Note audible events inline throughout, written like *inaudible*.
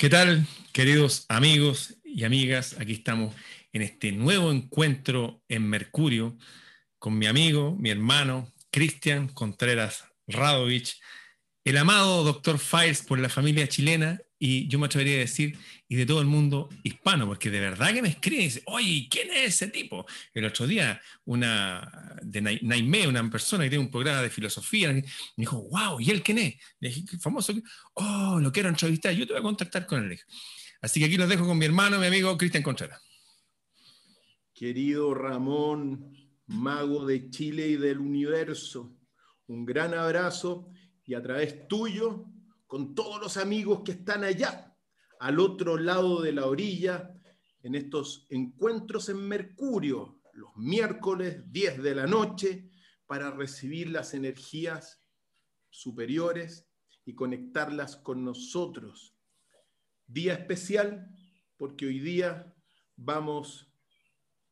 ¿Qué tal, queridos amigos y amigas? Aquí estamos en este nuevo encuentro en Mercurio con mi amigo, mi hermano, Cristian Contreras Radovich, el amado doctor Files por la familia chilena y yo me atrevería a decir, y de todo el mundo hispano, porque de verdad que me escriben y dicen, oye, ¿quién es ese tipo? El otro día, una de Naime, una persona que tiene un programa de filosofía, me dijo, wow, ¿y él quién es? Le dije, famoso, oh, lo quiero entrevistar, yo te voy a contactar con él. Así que aquí los dejo con mi hermano, mi amigo Cristian Contreras. Querido Ramón, mago de Chile y del universo, un gran abrazo y a través tuyo con todos los amigos que están allá, al otro lado de la orilla, en estos encuentros en Mercurio, los miércoles 10 de la noche, para recibir las energías superiores y conectarlas con nosotros. Día especial porque hoy día vamos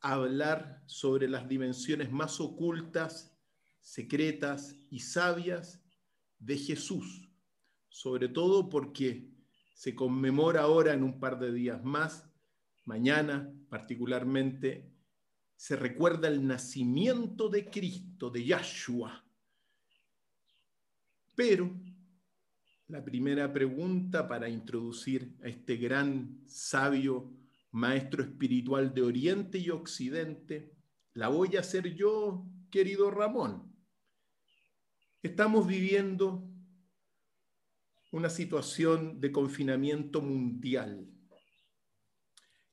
a hablar sobre las dimensiones más ocultas, secretas y sabias de Jesús sobre todo porque se conmemora ahora en un par de días más, mañana particularmente, se recuerda el nacimiento de Cristo, de Yahshua. Pero la primera pregunta para introducir a este gran sabio maestro espiritual de Oriente y Occidente, la voy a hacer yo, querido Ramón. Estamos viviendo una situación de confinamiento mundial.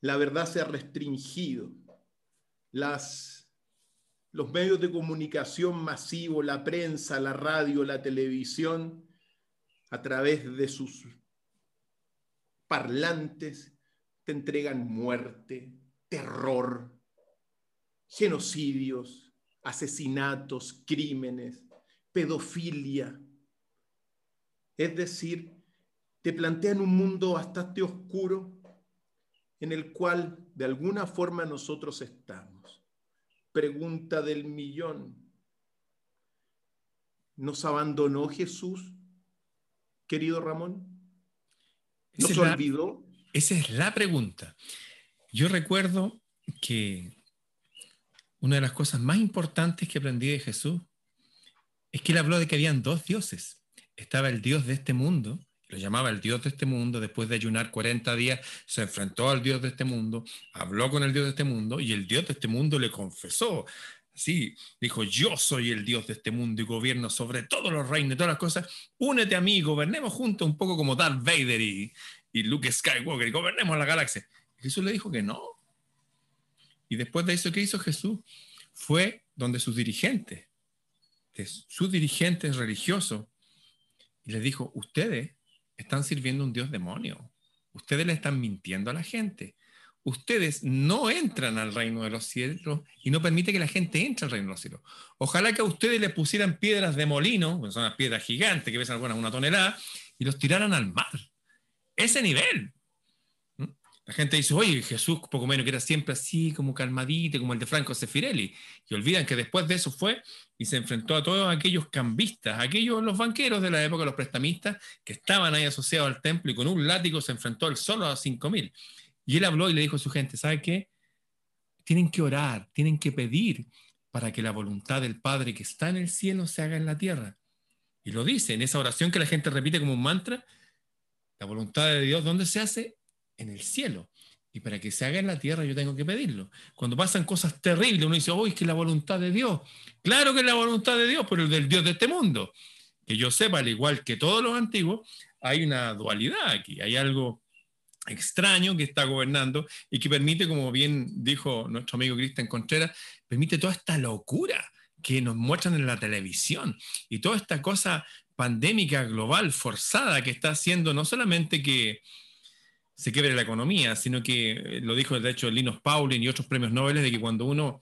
La verdad se ha restringido. Los medios de comunicación masivo, la prensa, la radio, la televisión, a través de sus parlantes, te entregan muerte, terror, genocidios, asesinatos, crímenes, pedofilia, es decir, te plantean un mundo bastante oscuro en el cual de alguna forma nosotros estamos. Pregunta del millón. ¿Nos abandonó Jesús, querido Ramón? ¿Nos olvidó? esa es la pregunta. Yo recuerdo que una de las cosas más importantes que aprendí de Jesús es que él habló de que habían dos dioses estaba el Dios de este mundo, lo llamaba el Dios de este mundo, después de ayunar 40 días, se enfrentó al Dios de este mundo, habló con el Dios de este mundo y el Dios de este mundo le confesó. Sí, dijo, yo soy el Dios de este mundo y gobierno sobre todos los reinos y todas las cosas. Únete a mí, gobernemos juntos un poco como Darth Vader y, y Luke Skywalker y gobernemos la galaxia. Jesús le dijo que no. Y después de eso, ¿qué hizo Jesús? Fue donde sus dirigentes, sus dirigentes religiosos, y les dijo, ustedes están sirviendo a un Dios demonio, ustedes le están mintiendo a la gente, ustedes no entran al reino de los cielos y no permite que la gente entre al reino de los cielos. Ojalá que a ustedes le pusieran piedras de molino, son las piedras gigantes que pesan algunas una tonelada, y los tiraran al mar. Ese nivel. La gente dice, oye, Jesús poco menos que era siempre así, como calmadito, como el de Franco Sefirelli. Y olvidan que después de eso fue y se enfrentó a todos aquellos cambistas, aquellos los banqueros de la época, los prestamistas, que estaban ahí asociados al templo y con un látigo se enfrentó él solo a 5.000. Y él habló y le dijo a su gente, ¿sabe qué? Tienen que orar, tienen que pedir para que la voluntad del Padre que está en el cielo se haga en la tierra. Y lo dice en esa oración que la gente repite como un mantra, la voluntad de Dios, ¿dónde se hace? En el cielo. Y para que se haga en la tierra yo tengo que pedirlo. Cuando pasan cosas terribles, uno dice, oh, es que la voluntad de Dios. Claro que es la voluntad de Dios, pero el del Dios de este mundo. Que yo sepa, al igual que todos los antiguos, hay una dualidad aquí. Hay algo extraño que está gobernando y que permite, como bien dijo nuestro amigo Cristian Contreras, permite toda esta locura que nos muestran en la televisión y toda esta cosa pandémica global forzada que está haciendo no solamente que, se quiebre la economía, sino que eh, lo dijo de hecho Linus Pauling y otros premios Nobel, de que cuando uno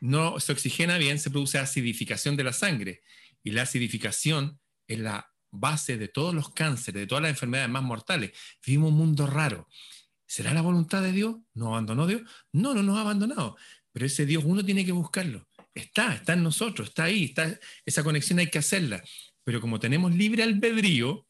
no se oxigena bien, se produce acidificación de la sangre. Y la acidificación es la base de todos los cánceres, de todas las enfermedades más mortales. Vivimos un mundo raro. ¿Será la voluntad de Dios? ¿Nos abandonó Dios? No, no nos ha abandonado. Pero ese Dios uno tiene que buscarlo. Está, está en nosotros, está ahí, está, esa conexión hay que hacerla. Pero como tenemos libre albedrío,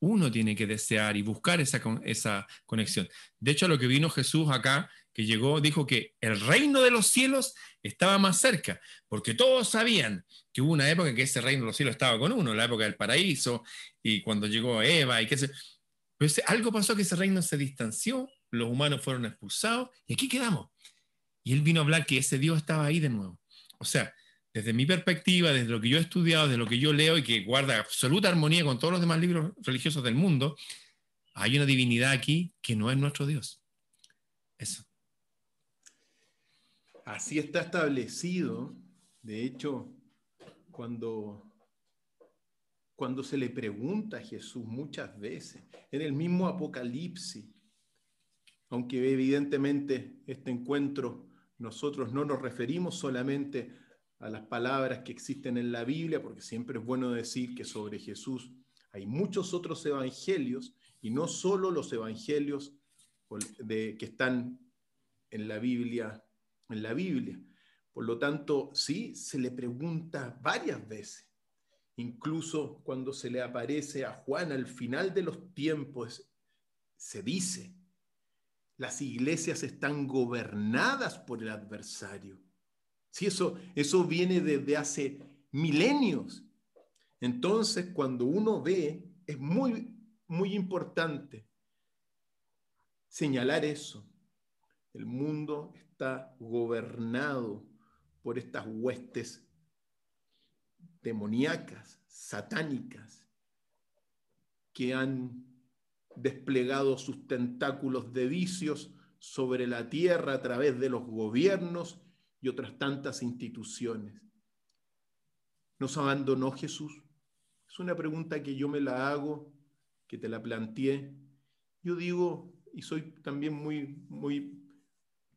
Uno tiene que desear y buscar esa, esa conexión. De hecho, lo que vino Jesús acá, que llegó, dijo que el reino de los cielos estaba más cerca, porque todos sabían que hubo una época en que ese reino de los cielos estaba con uno, la época del paraíso, y cuando llegó Eva, y qué sé. Pero algo pasó que ese reino se distanció, los humanos fueron expulsados, y aquí quedamos. Y él vino a hablar que ese Dios estaba ahí de nuevo. O sea, desde mi perspectiva, desde lo que yo he estudiado, desde lo que yo leo y que guarda absoluta armonía con todos los demás libros religiosos del mundo, hay una divinidad aquí que no es nuestro Dios. Eso. Así está establecido. De hecho, cuando, cuando se le pregunta a Jesús muchas veces, en el mismo Apocalipsis, aunque evidentemente este encuentro nosotros no nos referimos solamente a las palabras que existen en la Biblia, porque siempre es bueno decir que sobre Jesús hay muchos otros evangelios y no solo los evangelios de, que están en la Biblia, en la Biblia. Por lo tanto, sí, se le pregunta varias veces. Incluso cuando se le aparece a Juan al final de los tiempos, se dice, las iglesias están gobernadas por el adversario. Si eso, eso viene desde hace milenios. Entonces, cuando uno ve, es muy, muy importante señalar eso. El mundo está gobernado por estas huestes demoníacas, satánicas, que han desplegado sus tentáculos de vicios sobre la tierra a través de los gobiernos y otras tantas instituciones. ¿Nos abandonó Jesús? Es una pregunta que yo me la hago, que te la planteé. Yo digo, y soy también muy, muy,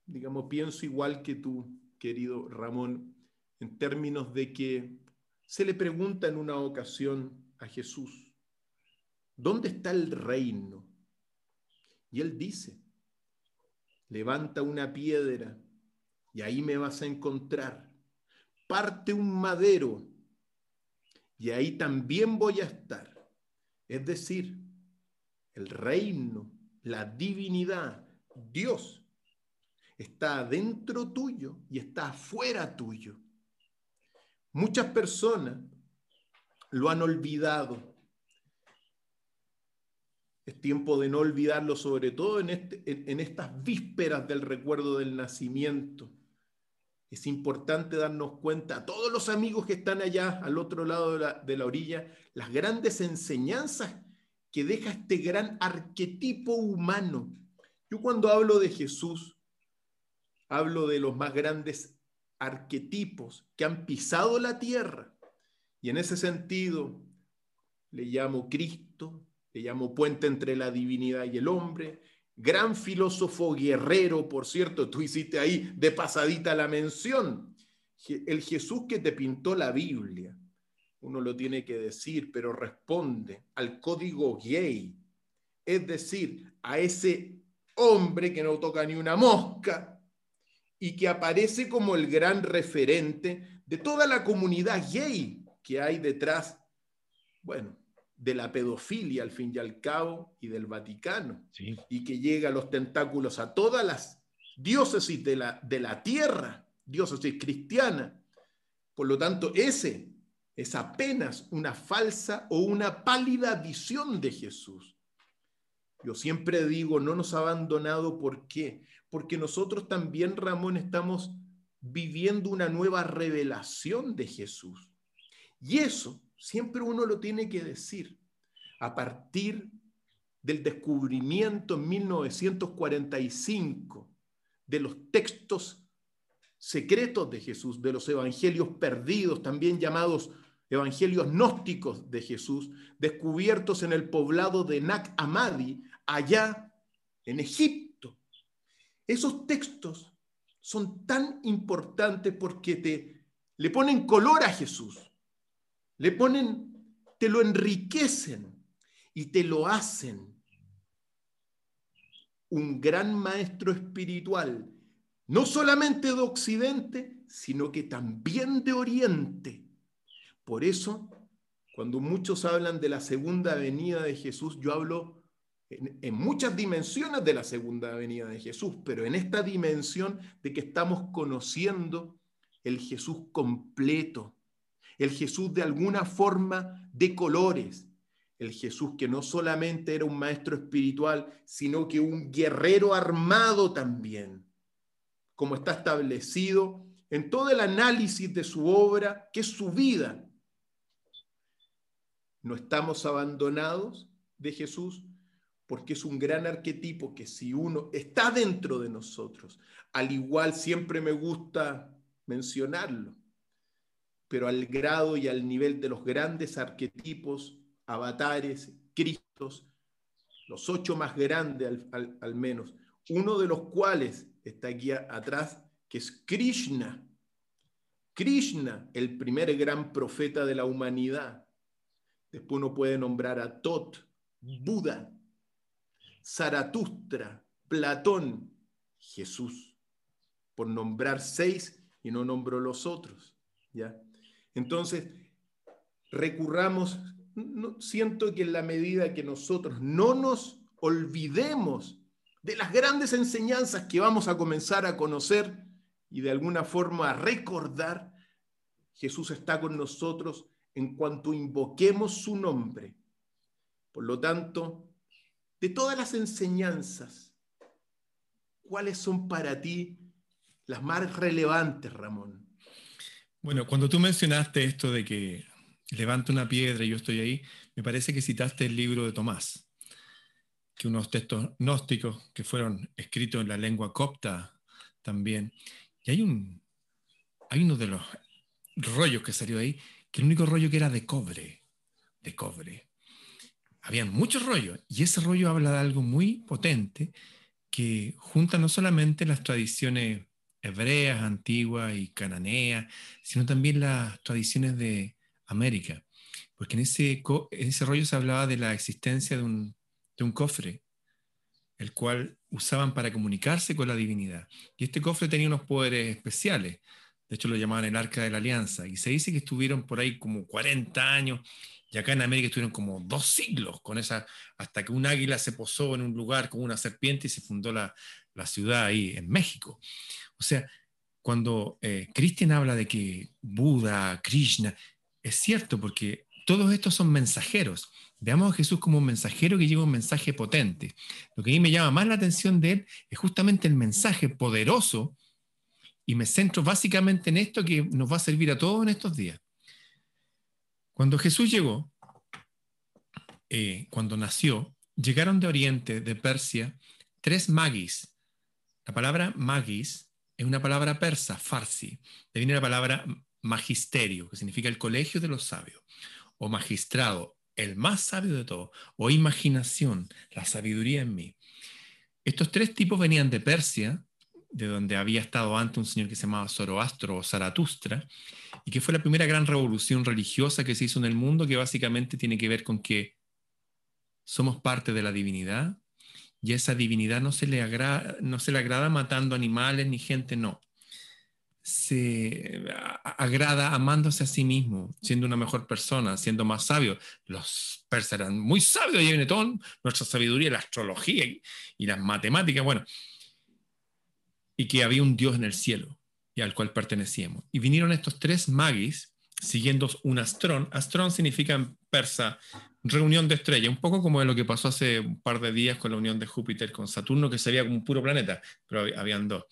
digamos, pienso igual que tú, querido Ramón, en términos de que se le pregunta en una ocasión a Jesús, ¿dónde está el reino? Y él dice, levanta una piedra y ahí me vas a encontrar. Parte un madero y ahí también voy a estar. Es decir, el reino, la divinidad, Dios, está dentro tuyo y está afuera tuyo. Muchas personas lo han olvidado. Es tiempo de no olvidarlo, sobre todo en, este, en estas vísperas del recuerdo del nacimiento es importante darnos cuenta, a todos los amigos que están allá al otro lado de la, orilla, las grandes enseñanzas que deja este gran arquetipo humano. Yo cuando hablo de Jesús, hablo de los más grandes arquetipos que han pisado la tierra. Y en ese sentido, le llamo Cristo, le llamo puente entre la divinidad y el hombre, gran filósofo guerrero, por cierto, tú hiciste ahí de pasadita la mención, el Jesús que te pintó la Biblia, uno lo tiene que decir, pero responde al código gay, es decir, a ese hombre que no toca ni una mosca y que aparece como el gran referente de toda la comunidad gay que hay detrás, bueno, de la pedofilia al fin y al cabo y del Vaticano, y que llega a los tentáculos a todas las diócesis de la, de la tierra, diócesis cristiana. Por lo tanto, ese es apenas una falsa o una pálida visión de Jesús. Yo siempre digo, no nos ha abandonado, ¿por qué? Porque nosotros también, Ramón, estamos viviendo una nueva revelación de Jesús. Y eso siempre uno lo tiene que decir. A partir del descubrimiento en 1945 de los textos secretos de Jesús, de los evangelios perdidos, también llamados evangelios gnósticos de Jesús, descubiertos en el poblado de Nak Amadi, allá en Egipto. Esos textos son tan importantes porque te le ponen color a Jesús le ponen, te lo enriquecen y te lo hacen un gran maestro espiritual, no solamente de Occidente, sino que también de Oriente. Por eso, Cuando muchos hablan de la segunda venida de Jesús, yo hablo en, muchas dimensiones de la segunda venida de Jesús, pero en esta dimensión de que estamos conociendo el Jesús completo, el Jesús de alguna forma de colores, el Jesús que no solamente era un maestro espiritual, sino que un guerrero armado también, como está establecido en todo el análisis de su obra, que es su vida. No estamos abandonados de Jesús porque es un gran arquetipo que si uno está dentro de nosotros, al igual siempre me gusta mencionarlo, pero al grado y al nivel de los grandes arquetipos, avatares, cristos, los ocho más grandes al, menos, uno de los cuales está aquí atrás, que es Krishna. Krishna, el primer gran profeta de la humanidad. Después uno puede nombrar a Tot, Buda, Zaratustra, Platón, Jesús, por nombrar seis y no nombro los otros. ¿ya? Entonces, recurramos, siento que en la medida que nosotros no nos olvidemos de las grandes enseñanzas que vamos a comenzar a conocer y de alguna forma a recordar, Jesús está con nosotros en cuanto invoquemos su nombre. Por lo tanto, de todas las enseñanzas, ¿cuáles son para ti las más relevantes, Ramón? Bueno, cuando tú mencionaste esto de que levanta una piedra y yo estoy ahí, me parece que citaste el libro de Tomás, que unos textos gnósticos que fueron escritos en la lengua copta también. Y hay, un, hay uno de los rollos que salió ahí, que el único rollo que era de cobre, de cobre habían muchos rollos, y ese rollo habla de algo muy potente que junta no solamente las tradiciones hebreas, antiguas y cananeas, sino también las tradiciones de América. Porque en ese, ese rollo se hablaba de la existencia de un, de un cofre, el cual usaban para comunicarse con la divinidad. Y este cofre tenía unos poderes especiales. De hecho, lo llamaban el Arca de la Alianza. Y se dice que estuvieron por ahí como 40 años y acá en América estuvieron como dos siglos con esa, hasta que un águila se posó en un lugar con una serpiente y se fundó la, ciudad ahí en México. O sea, cuando eh, Cristian habla de que Buda, Krishna, es cierto porque todos estos son mensajeros. Veamos a Jesús como un mensajero que lleva un mensaje potente. Lo que a mí me llama más la atención de él es justamente el mensaje poderoso y me centro básicamente en esto que nos va a servir a todos en estos días. Cuando Jesús llegó, eh, cuando nació, llegaron de Oriente, de Persia, tres magis. La palabra magis es una palabra persa, farsi. De viene la palabra magisterio, que significa el colegio de los sabios, o magistrado, el más sabio de todos, o imaginación, la sabiduría en mí. Estos tres tipos venían de Persia, de donde había estado antes un señor que se llamaba Zoroastro o Zaratustra, y que fue la primera gran revolución religiosa que se hizo en el mundo, que básicamente tiene que ver con que somos parte de la divinidad, y esa divinidad no se le agrada, no se le agrada matando animales ni gente, no. Se agrada amándose a sí mismo, siendo una mejor persona, siendo más sabio. Los persas eran muy sabios, y toda nuestra sabiduría, la astrología y las matemáticas. Bueno, y que había un Dios en el cielo y al cual pertenecíamos. Y vinieron estos tres magis siguiendo un astrón. Astrón significa persa reunión de estrellas, un poco como lo que pasó hace un par de días con la unión de Júpiter con Saturno, que se veía como un puro planeta, pero habían dos.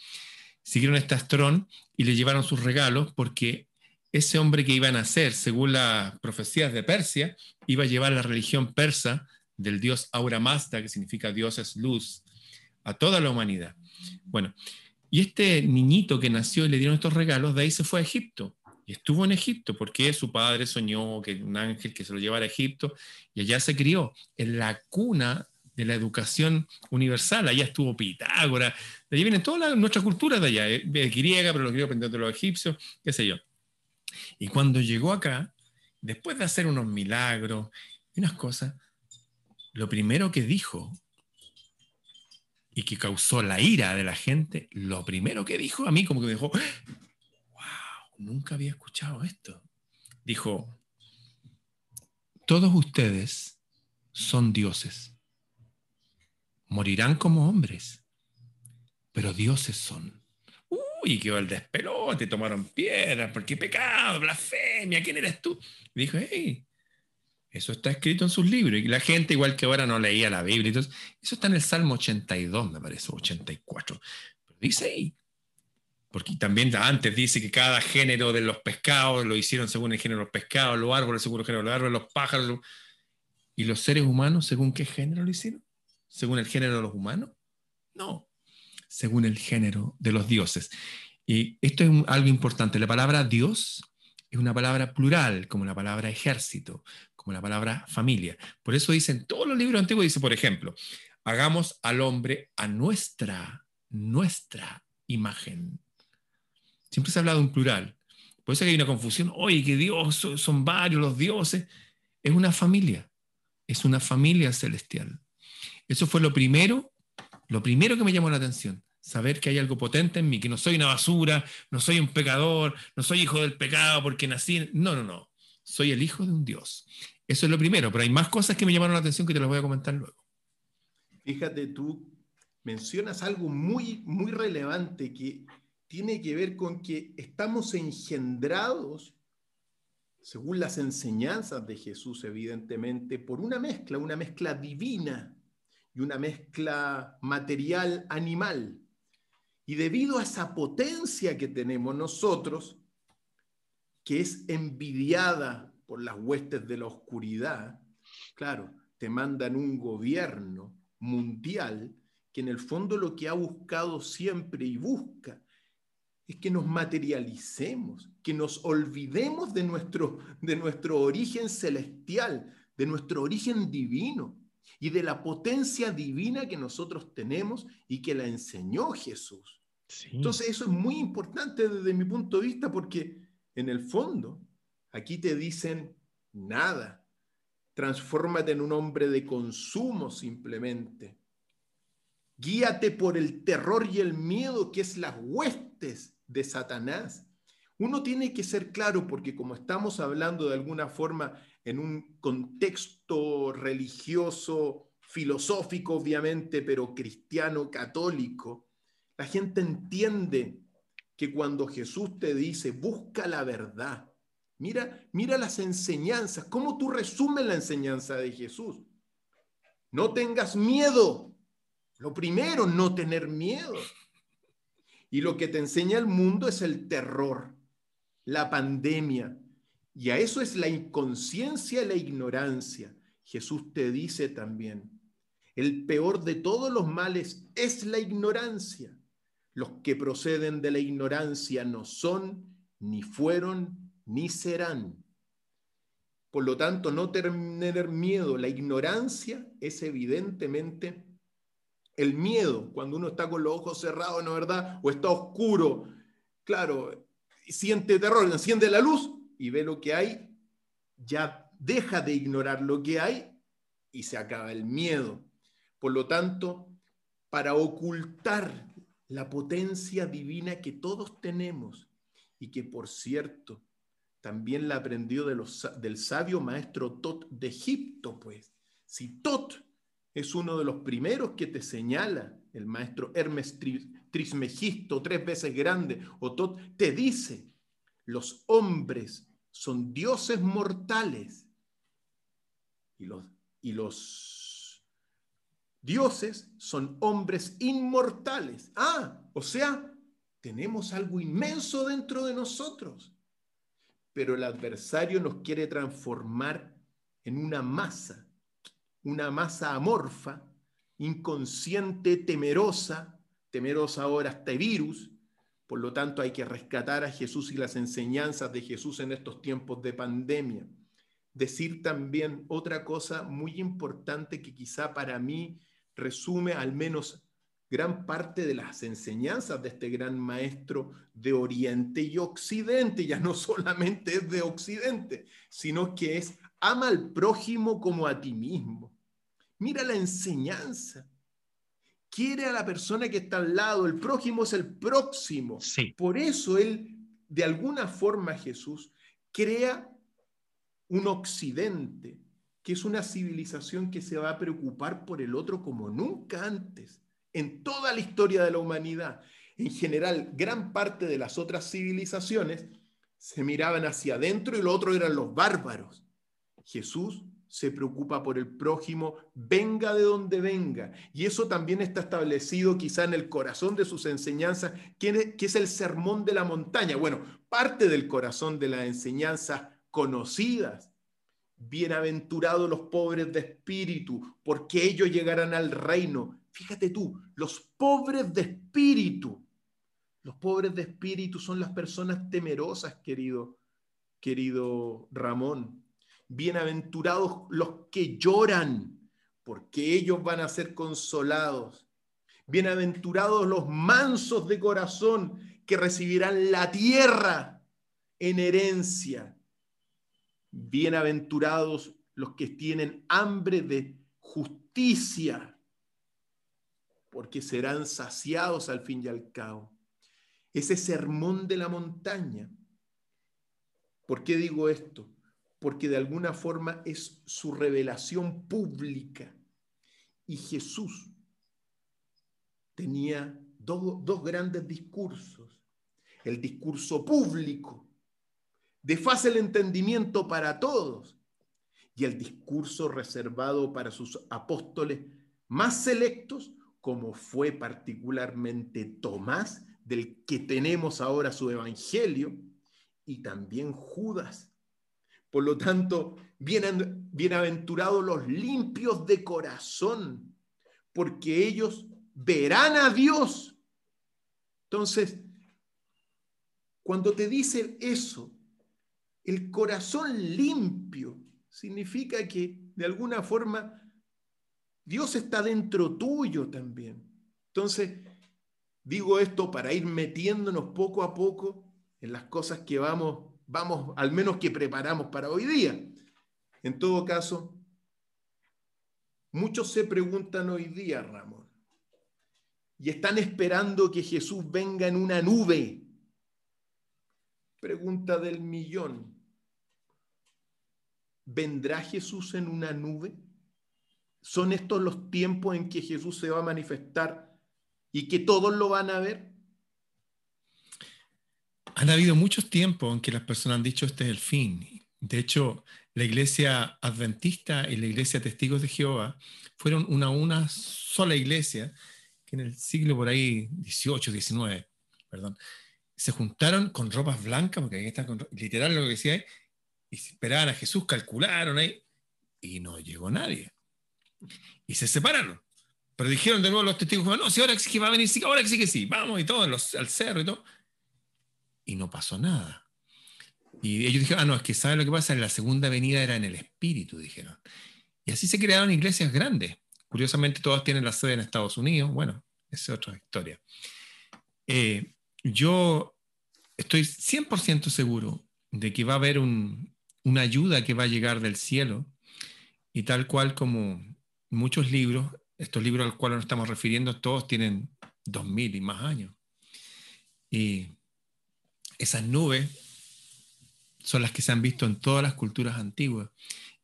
Siguieron este astrón y le llevaron sus regalos porque ese hombre que iba a nacer, según las profecías de Persia, iba a llevar la religión persa del dios Aura Mazda, que significa Dios es luz, a toda la humanidad. Bueno, y este niñito que nació y le dieron estos regalos, de ahí se fue a Egipto. Y estuvo en Egipto porque su padre soñó que un ángel que se lo llevara a Egipto y allá se crió, en la cuna de la educación universal. Allá estuvo Pitágoras, de allí vienen todas nuestras culturas de allá, eh, griega, pero lo quería aprender de los egipcios, qué sé yo. Y cuando llegó acá, después de hacer unos milagros y unas cosas, lo primero que dijo y que causó la ira de la gente, lo primero que dijo a mí, como que me dijo, nunca había escuchado esto. Dijo, todos ustedes son dioses. Morirán como hombres, pero dioses son. Uy, quedó el despelote, tomaron piedras, porque pecado, blasfemia, ¿quién eres tú? dijo, hey, eso está escrito en sus libros. Y la gente, igual que ahora, no leía la Biblia. Entonces, eso está en el Salmo 82, me parece, 84. Pero dice ahí. Porque también antes dice que cada género de los pescados lo hicieron según el género de los pescados, los árboles según el género de los árboles, los pájaros. ¿Y los seres humanos según qué género lo hicieron? ¿Según el género de los humanos? No, según el género de los dioses. Y esto es algo importante. La palabra Dios es una palabra plural, como la palabra ejército, como la palabra familia. Por eso dicen, todos los libros antiguos dice, por ejemplo, hagamos al hombre a nuestra, nuestra imagen. Siempre se ha hablado en plural. Por eso hay una confusión, oye, que Dios, son varios los dioses. Es una familia, es una familia celestial. Eso fue lo primero, lo primero que me llamó la atención saber que hay algo potente en mí, que no soy una basura, no soy un pecador, no soy hijo del pecado porque nací. No, no, no. Soy el hijo de un Dios. Eso es lo primero, pero hay más cosas que me llamaron la atención que te las voy a comentar luego. Fíjate, tú mencionas algo muy, muy relevante que tiene que ver con que estamos engendrados, según las enseñanzas de Jesús, evidentemente, por una mezcla, una mezcla divina y una mezcla material-animal. Y debido a esa potencia que tenemos nosotros, que es envidiada por las huestes de la oscuridad, claro, te mandan un gobierno mundial que en el fondo lo que ha buscado siempre y busca es que nos materialicemos, que nos olvidemos de nuestro, de nuestro origen celestial, de nuestro origen divino y de la potencia divina que nosotros tenemos y que la enseñó Jesús. Entonces eso es muy importante desde mi punto de vista porque en el fondo aquí te dicen nada, transfórmate en un hombre de consumo simplemente. Guíate por el terror y el miedo que es las huestes de Satanás. Uno tiene que ser claro porque como estamos hablando de alguna forma en un contexto religioso, filosófico obviamente, pero cristiano, católico, la gente entiende que cuando Jesús te dice, busca la verdad, mira, mira las enseñanzas, ¿cómo tú resumes la enseñanza de Jesús? No tengas miedo. Lo primero, no tener miedo. Y lo que te enseña el mundo es el terror, la pandemia. Y a eso es la inconsciencia y la ignorancia. Jesús te dice también, el peor de todos los males es la ignorancia. Los que proceden de la ignorancia no son, ni fueron, ni serán. Por lo tanto, no tener miedo, la ignorancia es evidentemente el miedo, cuando uno está con los ojos cerrados, ¿no verdad? O está oscuro, claro, siente terror, enciende la luz y ve lo que hay, ya deja de ignorar lo que hay y se acaba el miedo. Por lo tanto, para ocultar la potencia divina que todos tenemos y que, por cierto, también la aprendió de los, del sabio maestro Tot de Egipto, pues. Si Tot es uno de los primeros que te señala, el maestro Hermes Trismegisto, tres veces grande, o Tot, te dice, los hombres son dioses mortales y los, y los Dioses son hombres inmortales. Ah, o sea, tenemos algo inmenso dentro de nosotros. Pero el adversario nos quiere transformar en una masa, una masa amorfa, inconsciente, temerosa, temerosa ahora hasta virus. Por lo tanto, hay que rescatar a Jesús y las enseñanzas de Jesús en estos tiempos de pandemia. Decir también otra cosa muy importante que quizá para mí resume al menos gran parte de las enseñanzas de este gran maestro de Oriente y Occidente. Ya no *laughs* solamente es de Occidente, sino que es ama al prójimo como a ti mismo. Mira la enseñanza. Quiere a la persona que está al lado. El prójimo es el próximo. Por eso él, de alguna forma, Jesús, crea un occidente que es una civilización que se va a preocupar por el otro como nunca antes, en toda la historia de la humanidad. En general, gran parte de las otras civilizaciones se miraban hacia adentro y lo otro eran los bárbaros. Jesús se preocupa por el prójimo, venga de donde venga. Y eso también está establecido quizá en el corazón de sus enseñanzas, que es el sermón de la montaña. Bueno, parte del corazón de las enseñanzas conocidas. Bienaventurados los pobres de espíritu, porque ellos llegarán al reino. Fíjate tú, los pobres de espíritu. Los pobres de espíritu son las personas temerosas, querido, querido Ramón Bienaventurados los que lloran, porque ellos van a ser consolados. Bienaventurados los mansos de corazón, que recibirán la tierra en herencia. Bienaventurados los que tienen hambre de justicia, porque serán saciados al fin y al cabo. Ese sermón de la montaña. ¿Por qué digo esto? porque de alguna forma es su revelación pública. Y Jesús tenía dos, grandes discursos. El discurso público, de fácil entendimiento para todos, y el discurso reservado para sus apóstoles más selectos, como fue particularmente Tomás, del que tenemos ahora su evangelio, y también Judas, por lo tanto, bienaventurados los limpios de corazón, porque ellos verán a Dios. Entonces, cuando te dicen eso, el corazón limpio significa que de alguna forma Dios está dentro tuyo también. Entonces, digo esto para ir metiéndonos poco a poco en las cosas que vamos vamos, al menos que preparamos para hoy día. En todo caso, muchos se preguntan hoy día, Ramón, y están esperando que Jesús venga en una nube. Pregunta del millón. ¿Vendrá Jesús en una nube? ¿Son estos los tiempos en que Jesús se va a manifestar y que todos lo van a ver? Han habido muchos tiempos en que las personas han dicho este es el fin. De hecho, la iglesia adventista y la iglesia testigos de Jehová fueron una, sola iglesia que en el siglo por ahí 18, 19, perdón, se juntaron con ropas blancas, porque ahí están con, literal lo que decía, y esperaban a Jesús, calcularon ahí, y no llegó nadie. Y se separaron. Pero dijeron de nuevo los testigos, no, si ahora sí que va a venir, sí, ahora sí que sí, vamos y todos al cerro y todo y no pasó nada. Y ellos dijeron, ah, no, es que ¿saben lo que pasa? En la segunda venida era en el espíritu, dijeron. Y así se crearon iglesias grandes. Curiosamente, todas tienen la sede en Estados Unidos. Bueno, esa es otra historia. Eh, yo estoy 100% seguro de que va a haber una ayuda que va a llegar del cielo y tal cual como muchos libros, estos libros a los cuales nos estamos refiriendo, todos tienen 2000 y más años. Y esas nubes son las que se han visto en todas las culturas antiguas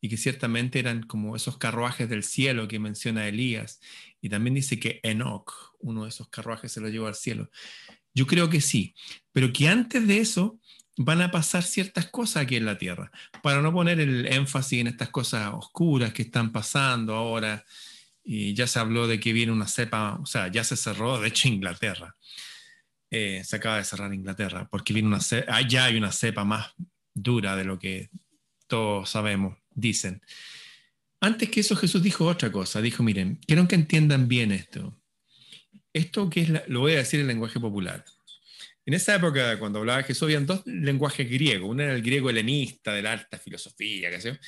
y que ciertamente eran como esos carruajes del cielo que menciona Elías. Y también dice que Enoch, uno de esos carruajes, se lo llevó al cielo. Yo creo que sí, pero que antes de eso van a pasar ciertas cosas aquí en la tierra, para no poner el énfasis en estas cosas oscuras que están pasando ahora. Y ya se habló de que viene una cepa, o sea, ya se cerró, de hecho, Inglaterra. Eh, se acaba de cerrar Inglaterra, porque viene una ah, ya hay una cepa más dura de lo que todos sabemos, dicen. Antes que eso Jesús dijo otra cosa, dijo, miren, quiero que entiendan bien esto. Esto que es, lo voy a decir en lenguaje popular. En esa época, cuando hablaba Jesús, habían dos lenguajes griegos. Uno era el griego helenista, de la alta filosofía, qué sé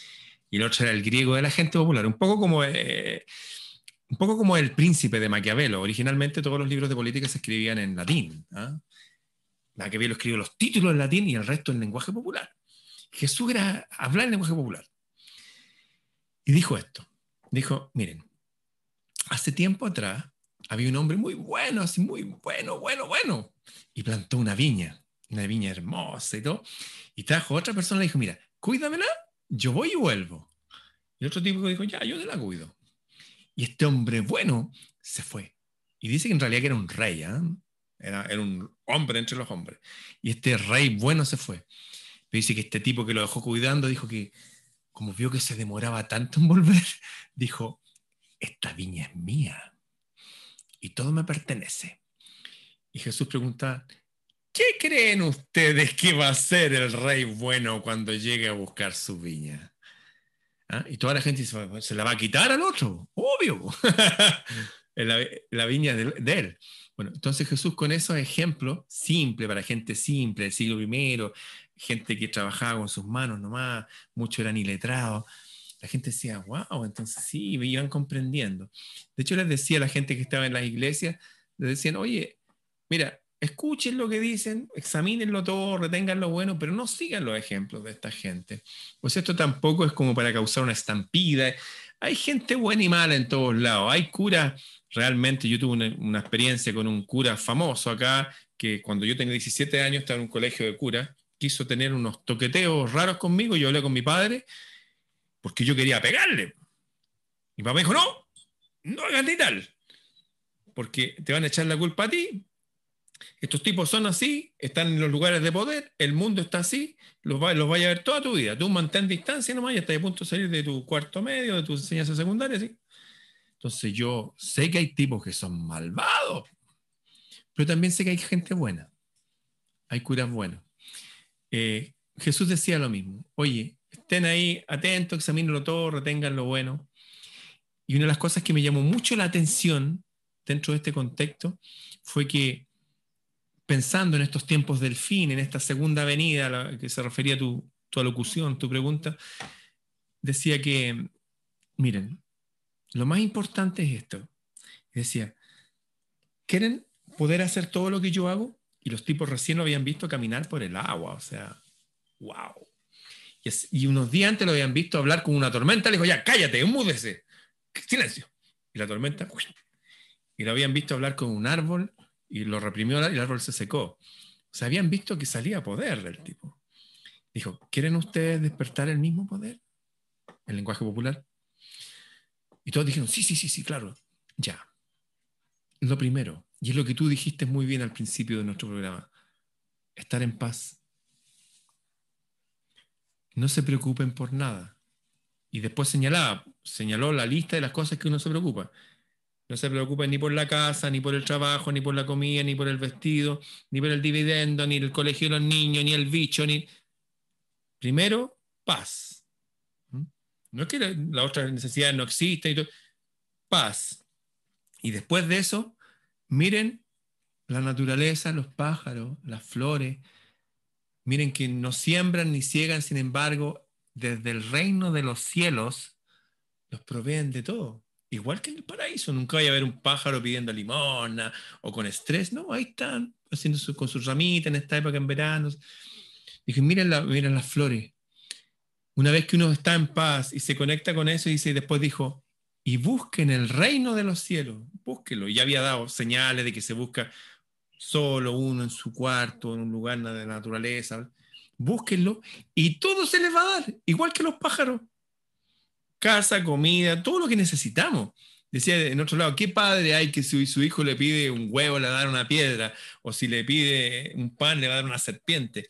y el otro era el griego de la gente popular. Un poco como eh, un poco como el príncipe de Maquiavelo. Originalmente todos los libros de política se escribían en latín. ¿ah? Maquiavelo escribió los títulos en latín y el resto en lenguaje popular. Jesús era hablar en lenguaje popular. Y dijo esto. Dijo, miren, hace tiempo atrás había un hombre muy bueno, así muy bueno, bueno, bueno. Y plantó una viña, una viña hermosa y todo. Y trajo otra persona y le dijo, mira, cuídamela, yo voy y vuelvo. Y otro tipo dijo, ya, yo te la cuido. Y este hombre bueno se fue. Y dice que en realidad que era un rey, ¿ah? era, era, un hombre entre los hombres. Y este rey bueno se fue. Pero dice que este tipo que lo dejó cuidando dijo que, como vio que se demoraba tanto en volver, *laughs* dijo, esta viña es mía y todo me pertenece. Y Jesús pregunta, ¿qué creen ustedes que va a ser el rey bueno cuando llegue a buscar su viña? ¿Ah? Y toda la gente dice, se la va a quitar al otro, obvio, *laughs* la, viña de, él. Bueno, entonces Jesús con esos ejemplos, simple para gente simple, del siglo I, gente que trabajaba con sus manos nomás, muchos eran iletrados, la gente decía, wow, entonces sí, iban comprendiendo. De hecho, les decía a la gente que estaba en las iglesias, les decían, oye, mira, escuchen lo que dicen, examínenlo todo, retengan lo bueno, pero no sigan los ejemplos de esta gente. Pues esto tampoco es como para causar una estampida. Hay gente buena y mala en todos lados. Hay curas, realmente yo tuve una, experiencia con un cura famoso acá, que cuando yo tenía 17 años estaba en un colegio de curas, quiso tener unos toqueteos raros conmigo, yo hablé con mi padre porque yo quería pegarle. Mi papá dijo, no, no hagas ni tal, porque te van a echar la culpa a ti. Estos tipos son así, están en los lugares de poder, el mundo está así, los, va, los a ver toda tu vida. Tú mantén distancia nomás y estás a punto de salir de tu cuarto medio, de tu enseñanza secundaria, ¿sí? Entonces yo sé que hay tipos que son malvados, pero también sé que hay gente buena, hay curas buenos. Eh, Jesús decía lo mismo, oye, estén ahí atentos, examínenlo todo, retengan lo bueno. Y una de las cosas que me llamó mucho la atención dentro de este contexto fue que pensando en estos tiempos del fin, en esta segunda venida a la que se refería tu, tu alocución, tu pregunta, decía que, miren, lo más importante es esto. Decía, ¿quieren poder hacer todo lo que yo hago? Y los tipos recién lo habían visto caminar por el agua, o sea, wow. Y, unos días antes lo habían visto hablar con una tormenta, le dijo, ya, cállate, múdese, silencio. Y la tormenta, y lo habían visto hablar con un árbol y lo reprimió y el árbol se secó. O sea, habían visto que salía poder del tipo. Dijo, ¿quieren ustedes despertar el mismo poder? El lenguaje popular. Y todos dijeron, sí, sí, sí, sí, claro, ya. Lo primero, y es lo que tú dijiste muy bien al principio de nuestro programa, estar en paz no se preocupen por nada. Y después señalaba, señaló la lista de las cosas que uno se preocupa. No se preocupen ni por la casa, ni por el trabajo, ni por la comida, ni por el vestido, ni por el dividendo, ni el colegio de los niños, ni el bicho, ni... Primero, paz. ¿Mm? No es que la, otra necesidad no exista, y paz. Y después de eso, miren la naturaleza, los pájaros, las flores, Miren que no siembran ni ciegan, sin embargo, desde el reino de los cielos los proveen de todo. Igual que en el paraíso, nunca vaya a haber un pájaro pidiendo limona o con estrés, no, ahí están haciendo con sus ramitas en esta época en verano. Dije, miren, miren las flores. Una vez que uno está en paz y se conecta con eso, dice, y después dijo, y busquen el reino de los cielos, búsquelo. Ya había dado señales de que se busca solo uno en su cuarto, en un lugar de la naturaleza, búsquenlo y todo se les va a dar, igual que los pájaros. Casa, comida, todo lo que necesitamos. Decía en otro lado, ¿qué padre hay que si su hijo le pide un huevo le va a dar una piedra? O si le pide un pan le va a dar una serpiente.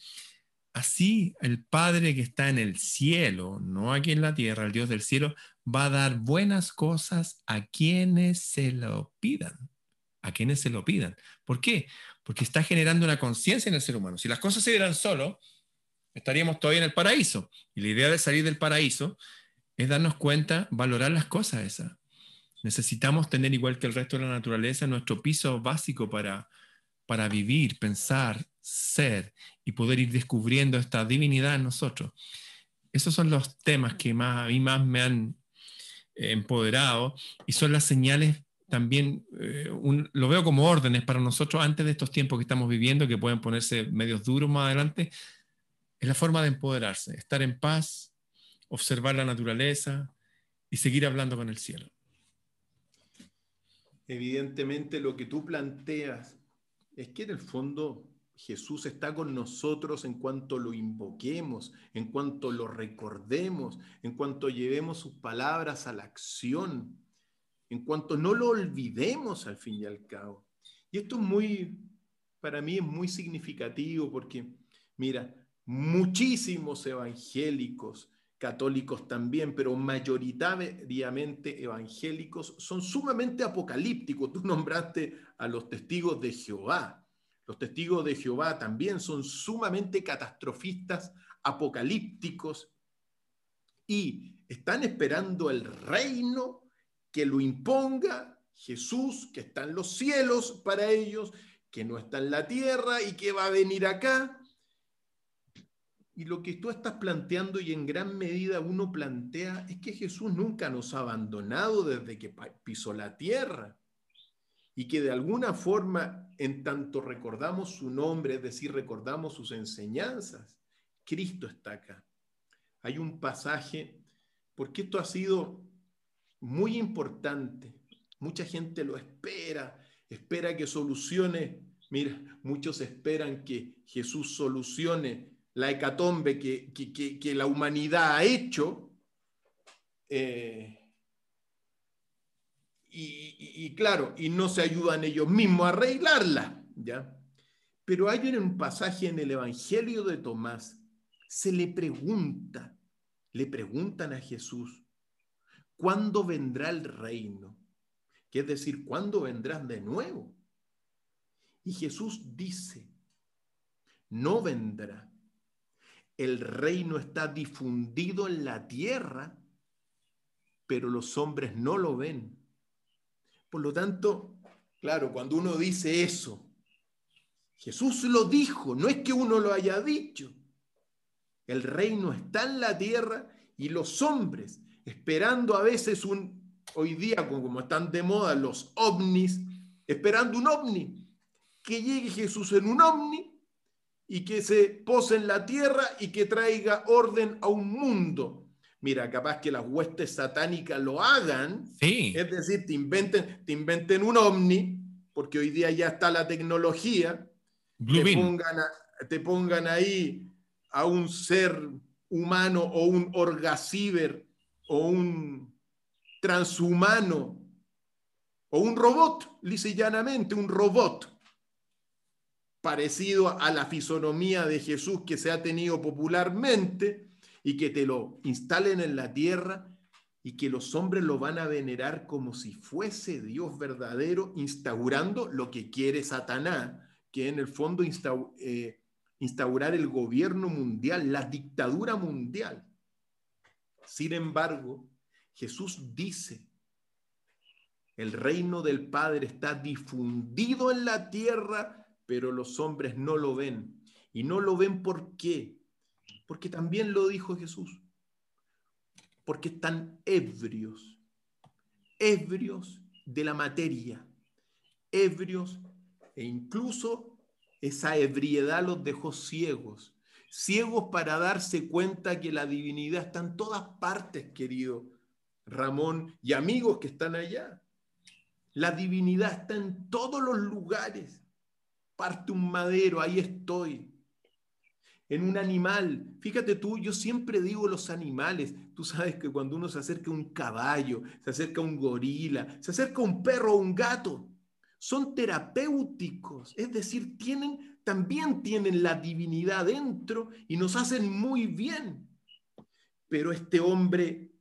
Así el Padre que está en el cielo, no aquí en la tierra, el Dios del cielo, va a dar buenas cosas a quienes se lo pidan a quienes se lo pidan. ¿Por qué? Porque está generando una conciencia en el ser humano. Si las cosas se dieran solo, estaríamos todavía en el paraíso. Y la idea de salir del paraíso es darnos cuenta, valorar las cosas esas. Necesitamos tener, igual que el resto de la naturaleza, nuestro piso básico para, para vivir, pensar, ser y poder ir descubriendo esta divinidad en nosotros. Esos son los temas que más, a mí más me han empoderado y son las señales también eh, lo veo como órdenes para nosotros antes de estos tiempos que estamos viviendo, que pueden ponerse medios duros más adelante, es la forma de empoderarse, estar en paz, observar la naturaleza y seguir hablando con el cielo. Evidentemente lo que tú planteas es que en el fondo Jesús está con nosotros en cuanto lo invoquemos, en cuanto lo recordemos, en cuanto llevemos sus palabras a la acción, en cuanto no lo olvidemos al fin y al cabo. Y esto es muy, para mí es muy significativo porque, mira, muchísimos evangélicos, católicos también, pero mayoritariamente evangélicos, son sumamente apocalípticos. Tú nombraste a los testigos de Jehová. Los testigos de Jehová también son sumamente catastrofistas, apocalípticos, y están esperando el reino que lo imponga Jesús, que está en los cielos para ellos, que no está en la tierra y que va a venir acá. Y lo que tú estás planteando y en gran medida uno plantea es que Jesús nunca nos ha abandonado desde que pisó la tierra. Y que de alguna forma, en tanto recordamos su nombre, es decir, recordamos sus enseñanzas, Cristo está acá. Hay un pasaje, porque esto ha sido muy importante, mucha gente lo espera, espera que solucione, mira, muchos esperan que Jesús solucione la hecatombe que, que, la humanidad ha hecho. Eh, y, claro, y no se ayudan ellos mismos a arreglarla, ¿ya? Pero hay un pasaje en el Evangelio de Tomás, se le pregunta, le preguntan a Jesús, ¿cuándo vendrá el reino? Que es decir, ¿cuándo vendrás de nuevo? Y Jesús dice, no vendrá. El reino está difundido en la tierra, pero los hombres no lo ven. Por lo tanto, claro, cuando uno dice eso, Jesús lo dijo, no es que uno lo haya dicho. El reino está en la tierra y los hombres, esperando a veces un, hoy día como están de moda los ovnis, esperando un ovni, que llegue Jesús en un ovni y que se pose en la tierra y que traiga orden a un mundo. Mira, capaz que las huestes satánicas lo hagan, es decir, te inventen, te inventen un ovni, porque hoy día ya está la tecnología, te pongan, te pongan, ahí a un ser humano o un orgaciber o un transhumano o un robot, lisa llanamente, un robot parecido a la fisonomía de Jesús que se ha tenido popularmente, y que te lo instalen en la tierra y que los hombres lo van a venerar como si fuese Dios verdadero, instaurando lo que quiere Satanás, que en el fondo eh, instaurar el gobierno mundial, la dictadura mundial. Sin embargo, Jesús dice, el reino del Padre está difundido en la tierra, pero los hombres no lo ven. Y no lo ven por qué? Porque también lo dijo Jesús. Porque están ebrios, ebrios de la materia, ebrios e incluso esa ebriedad los dejó ciegos, ciegos para darse cuenta que la divinidad está en todas partes, querido Ramón y amigos que están allá. La divinidad está en todos los lugares. Parte un madero, ahí estoy en un animal. Fíjate tú, yo siempre digo los animales. Tú sabes que cuando uno se acerca a un caballo, se acerca a un gorila, se acerca a un perro o un gato, son terapéuticos, es decir, tienen también tienen la divinidad dentro y nos hacen muy bien. Pero este hombre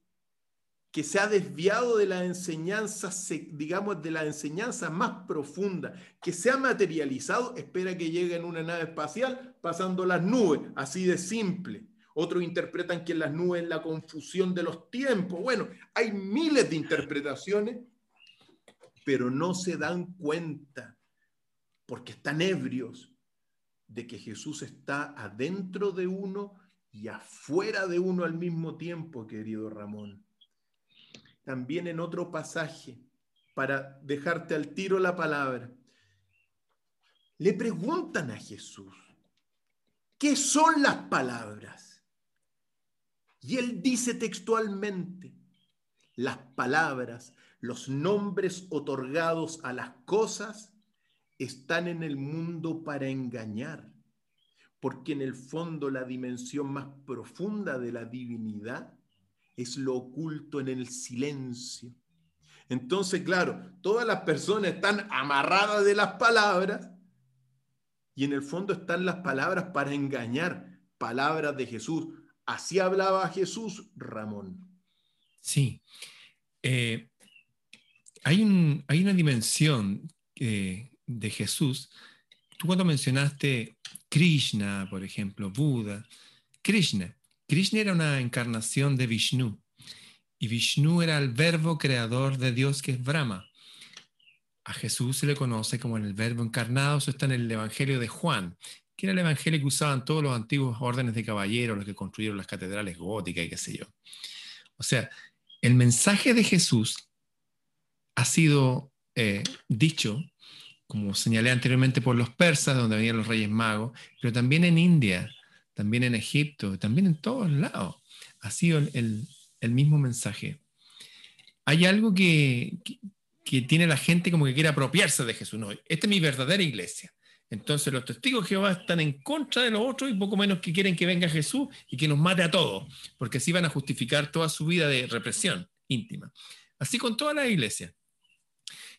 que se ha desviado de la enseñanza, digamos, de la enseñanza más profunda, que se ha materializado, espera que llegue en una nave espacial pasando las nubes, así de simple. Otros interpretan que las nubes es la confusión de los tiempos. Bueno, hay miles de interpretaciones, pero no se dan cuenta, porque están ebrios, de que Jesús está adentro de uno y afuera de uno al mismo tiempo, querido Ramón también en otro pasaje, para dejarte al tiro la palabra, le preguntan a Jesús, ¿qué son las palabras? Y él dice textualmente, las palabras, los nombres otorgados a las cosas están en el mundo para engañar, porque en el fondo la dimensión más profunda de la divinidad es lo oculto en el silencio. Entonces, claro, todas las personas están amarradas de las palabras y en el fondo están las palabras para engañar, palabras de Jesús. Así hablaba Jesús, Ramón. Sí. Eh, hay, hay, una dimensión eh, de Jesús. Tú cuando mencionaste Krishna, por ejemplo, Buda, Krishna. Krishna era una encarnación de Vishnu. Y Vishnu era el verbo creador de Dios que es Brahma. A Jesús se le conoce como el verbo encarnado, eso está en el Evangelio de Juan, que era el Evangelio que usaban todos los antiguos órdenes de caballeros, los que construyeron las catedrales góticas y qué sé yo. O sea, el mensaje de Jesús ha sido eh, dicho como señalé anteriormente, por los persas, donde venían los reyes magos, pero también en India, también en Egipto, también en todos lados. Ha sido el, mismo mensaje. Hay algo que, que, tiene la gente como que quiere apropiarse de Jesús. No, esta es mi verdadera iglesia. Entonces los testigos de Jehová están en contra de los otros y poco menos que quieren que venga Jesús y que nos mate a todos, porque así van a justificar toda su vida de represión íntima. Así con toda la iglesia.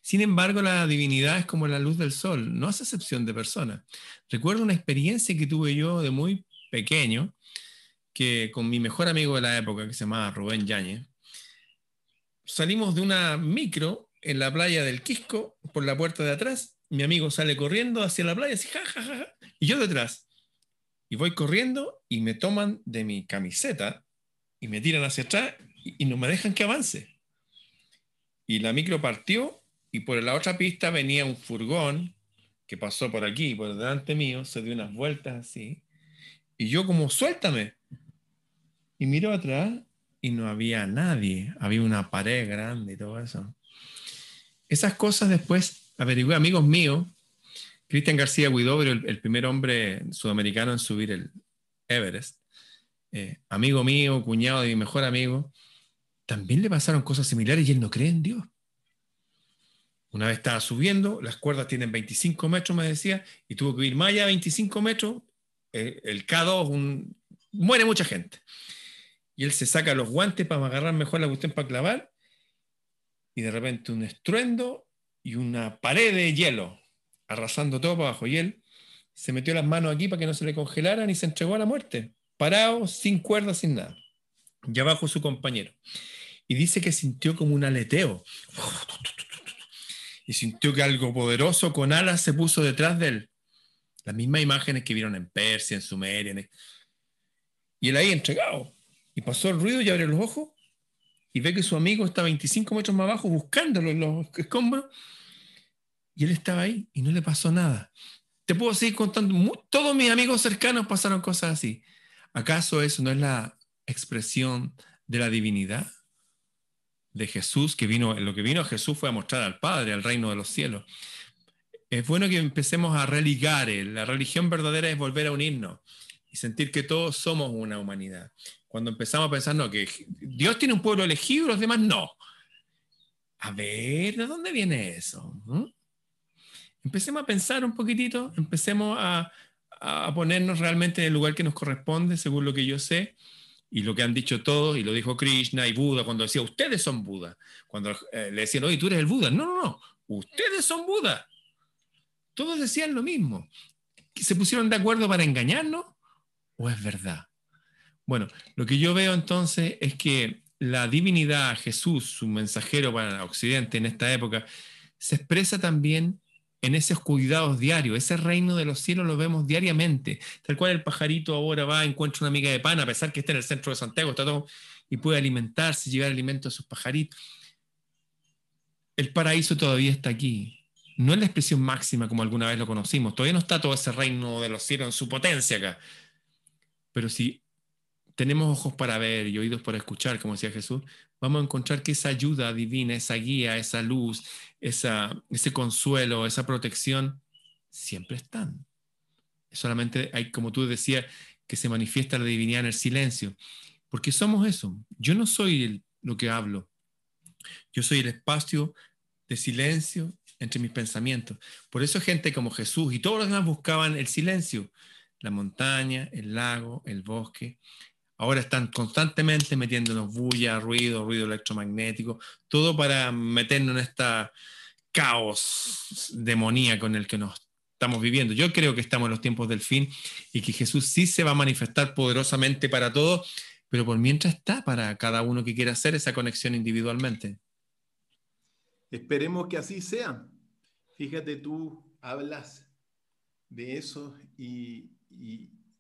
Sin embargo, la divinidad es como la luz del sol, no hace excepción de personas. Recuerdo una experiencia que tuve yo de muy pequeño, que con mi mejor amigo de la época, que se llamaba Rubén Yáñez, salimos de una micro en la playa del Quisco por la puerta de atrás. Mi amigo sale corriendo hacia la playa, así, ja, y yo detrás. Y voy corriendo y me toman de mi camiseta y me tiran hacia atrás y no me dejan que avance. Y la micro partió y por la otra pista venía un furgón que pasó por aquí, por delante mío, se dio unas vueltas así, y yo como, suéltame. Y miro atrás y no había nadie, había una pared grande y todo eso. Esas cosas después averigué, amigos míos, Cristian García Huidobro, el, el, primer hombre sudamericano en subir el Everest, eh, amigo mío, cuñado de mi mejor amigo, también le pasaron cosas similares y él no cree en Dios. Una vez estaba subiendo, las cuerdas tienen 25 metros, me decía, y tuvo que ir más allá de 25 metros. Eh, el K2, muere mucha gente. Y él se saca los guantes para agarrar mejor la cuestión para clavar, y de repente un estruendo y una pared de hielo, arrasando todo para abajo. Y él se metió las manos aquí para que no se le congelaran y se entregó a la muerte, parado, sin cuerdas, sin nada. Y abajo su compañero. Y dice que sintió como un aleteo y sintió que algo poderoso con alas se puso detrás de él. Las mismas imágenes que vieron en Persia, en Sumeria. Y él ahí entregado. Y pasó el ruido y abrió los ojos y ve que su amigo está 25 metros más abajo buscándolo en los escombros. Y él estaba ahí y no le pasó nada. Te puedo seguir contando. Todos mis amigos cercanos pasaron cosas así. ¿Acaso eso no es la expresión de la divinidad? de Jesús, que vino, lo que vino a Jesús fue a mostrar al Padre, al reino de los cielos. Es bueno que empecemos a religar. La religión verdadera es volver a unirnos y sentir que todos somos una humanidad. Cuando empezamos a pensar, no, que Dios tiene un pueblo elegido, los demás no. A ver, ¿de dónde viene eso? ¿Mm? Empecemos a pensar un poquitito, empecemos a, a ponernos realmente en el lugar que nos corresponde, según lo que yo sé, y lo que han dicho todos, y lo dijo Krishna y Buda cuando decía, ustedes son Buda. Cuando eh, le decían, oye, tú eres el Buda. No, no, no, ustedes son Buda. Todos decían lo mismo. ¿Se pusieron de acuerdo para engañarnos o es verdad? Bueno, lo que yo veo entonces es que la divinidad, Jesús, su mensajero para Occidente en esta época, se expresa también en esos cuidados diarios. Ese reino de los cielos lo vemos diariamente. Tal cual el pajarito ahora va, encuentra una amiga de pan, a pesar que está en el centro de Santiago, está todo, y puede alimentarse, llevar alimento a sus pajaritos. El paraíso todavía está aquí. No es la expresión máxima como alguna vez lo conocimos. Todavía no está todo ese reino de los cielos su potencia acá. Pero si tenemos ojos para ver y oídos para escuchar, como decía Jesús, vamos a encontrar que esa ayuda divina, esa guía, esa luz, esa, ese consuelo, esa protección, siempre están. Solamente hay, como tú decías, que se manifiesta la divinidad en el silencio, porque somos eso. Yo no soy lo que hablo, yo soy el espacio de silencio entre mis pensamientos. Por eso gente como Jesús y todos los demás buscaban el silencio, la montaña, el lago, el bosque. Ahora están constantemente metiéndonos bulla, ruido, ruido electromagnético, todo para meternos en este caos demoníaco en el que nos estamos viviendo. Yo creo que estamos en los tiempos del fin y que Jesús sí se va a manifestar poderosamente para todos, pero por mientras está para cada uno que quiera hacer esa conexión individualmente. Esperemos que así sea. Fíjate, tú hablas de eso y,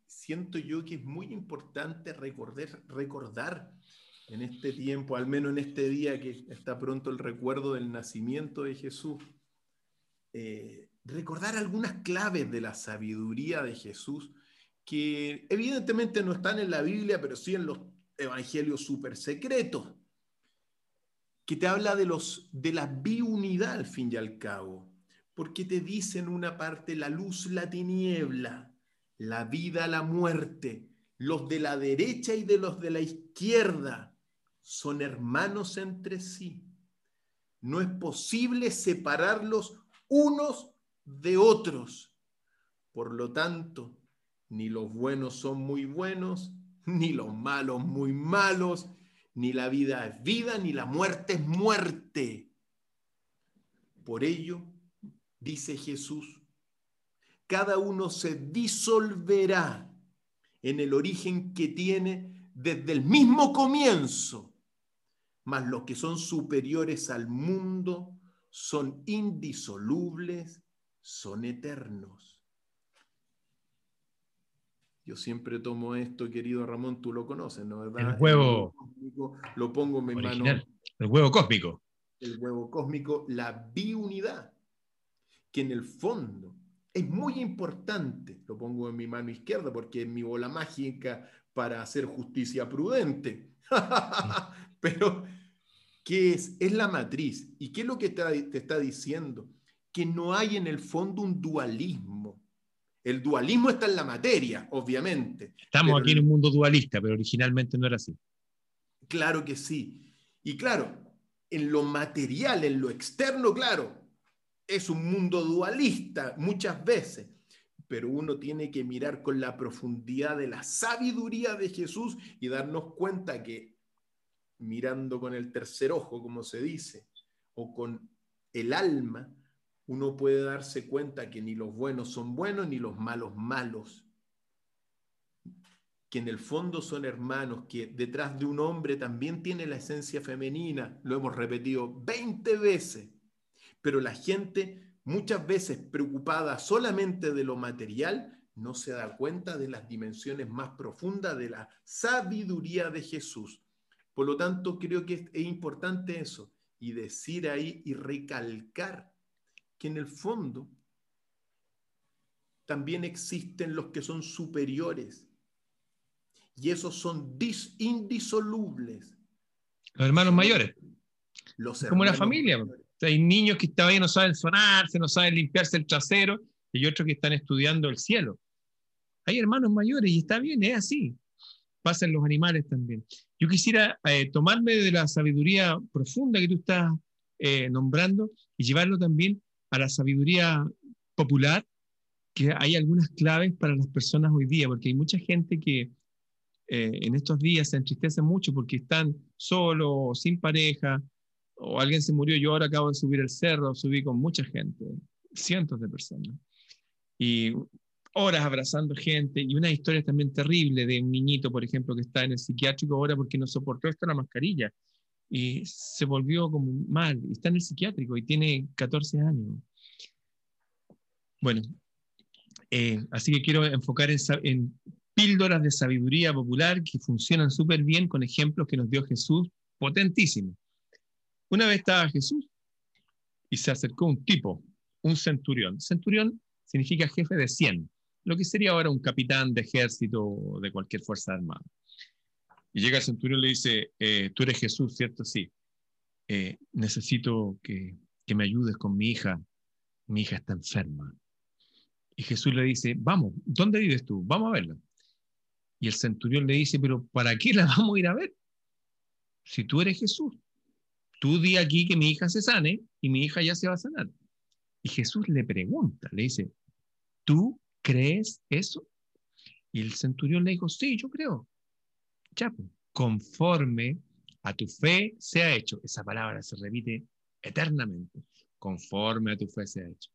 siento yo que es muy importante recordar, recordar en este tiempo, al menos en este día que está pronto el recuerdo del nacimiento de Jesús, eh, recordar algunas claves de la sabiduría de Jesús que evidentemente no están en la Biblia, pero sí en los evangelios súper secretos, que te habla de, los, de la biunidad al fin y al cabo, porque te dice en una parte la luz, la tiniebla, la vida, la muerte, los de la derecha y de los de la izquierda son hermanos entre sí. No es posible separarlos unos de otros. Por lo tanto, ni los buenos son muy buenos, ni los malos muy malos, ni la vida es vida, ni la muerte es muerte. Por ello, dice Jesús, cada uno se disolverá en el origen que tiene desde el mismo comienzo, mas los que son superiores al mundo son indisolubles son eternos. Yo siempre tomo esto, querido Ramón, tú lo conoces, ¿no? ¿verdad? El huevo. lo pongo en mi mano. El huevo cósmico. El huevo cósmico, la biunidad, que en el fondo es muy importante. Lo pongo en mi mano izquierda porque es mi bola mágica para hacer justicia prudente. *laughs* Pero, ¿qué es? Es la matriz. ¿Y qué es lo que te está diciendo? que no hay en el fondo un dualismo. El dualismo está en la materia, obviamente. Estamos aquí en un mundo dualista, pero originalmente no era así. Claro que sí. Y claro, en lo material, en lo externo, claro, es un mundo dualista muchas veces, pero uno tiene que mirar con la profundidad de la sabiduría de Jesús y darnos cuenta que mirando con el tercer ojo, como se dice, o con el alma, uno puede darse cuenta que ni los buenos son buenos ni los malos malos. Que en el fondo son hermanos, que detrás de un hombre también tiene la esencia femenina. Lo hemos repetido 20 veces. Pero la gente, muchas veces preocupada solamente de lo material, no se da cuenta de las dimensiones más profundas de la sabiduría de Jesús. Por lo tanto, creo que es importante eso y decir ahí y recalcar que en el fondo también existen los que son superiores. Y esos son indisolubles. Los hermanos mayores. Los Como una familia. hay niños que todavía no saben sonarse, no saben limpiarse el trasero, y otros que están estudiando el cielo. Hay hermanos mayores y está bien, es así. Pasan los animales también. Yo quisiera eh, tomarme de la sabiduría profunda que tú estás eh, nombrando y llevarlo también a la sabiduría popular, que hay algunas claves para las personas hoy día, porque hay mucha gente que eh, en estos días se entristece mucho porque están solos, sin pareja, o alguien se murió, yo ahora acabo de subir el cerro, subí con mucha gente, cientos de personas, y horas abrazando gente, y una historia también terrible de un niñito, por ejemplo, que está en el psiquiátrico ahora porque no soportó esta la mascarilla, y se volvió como mal, está en el psiquiátrico y tiene 14 años. Bueno, eh, así que quiero enfocar en, píldoras de sabiduría popular que funcionan súper bien con ejemplos que nos dio Jesús, potentísimos. Una vez estaba Jesús y se acercó un tipo, un centurión. Centurión significa jefe de 100, lo que sería ahora un capitán de ejército o de cualquier fuerza armada. Y llega el centurión y le dice, eh, tú eres Jesús, ¿cierto? Sí. Eh, necesito que, que me ayudes con mi hija. Mi hija está enferma. Y Jesús le dice, vamos, ¿dónde vives tú? Vamos a verla. Y el centurión le dice, pero ¿para qué la *laughs* vamos a ir a ver? Si tú eres Jesús, tú di aquí que mi hija se sane y mi hija ya se va a sanar. Y Jesús le pregunta, le dice, ¿tú crees eso? Y el centurión le dijo, sí, yo creo. Ya, conforme a tu fe se ha hecho. Esa palabra se repite eternamente. Conforme a tu fe se ha hecho.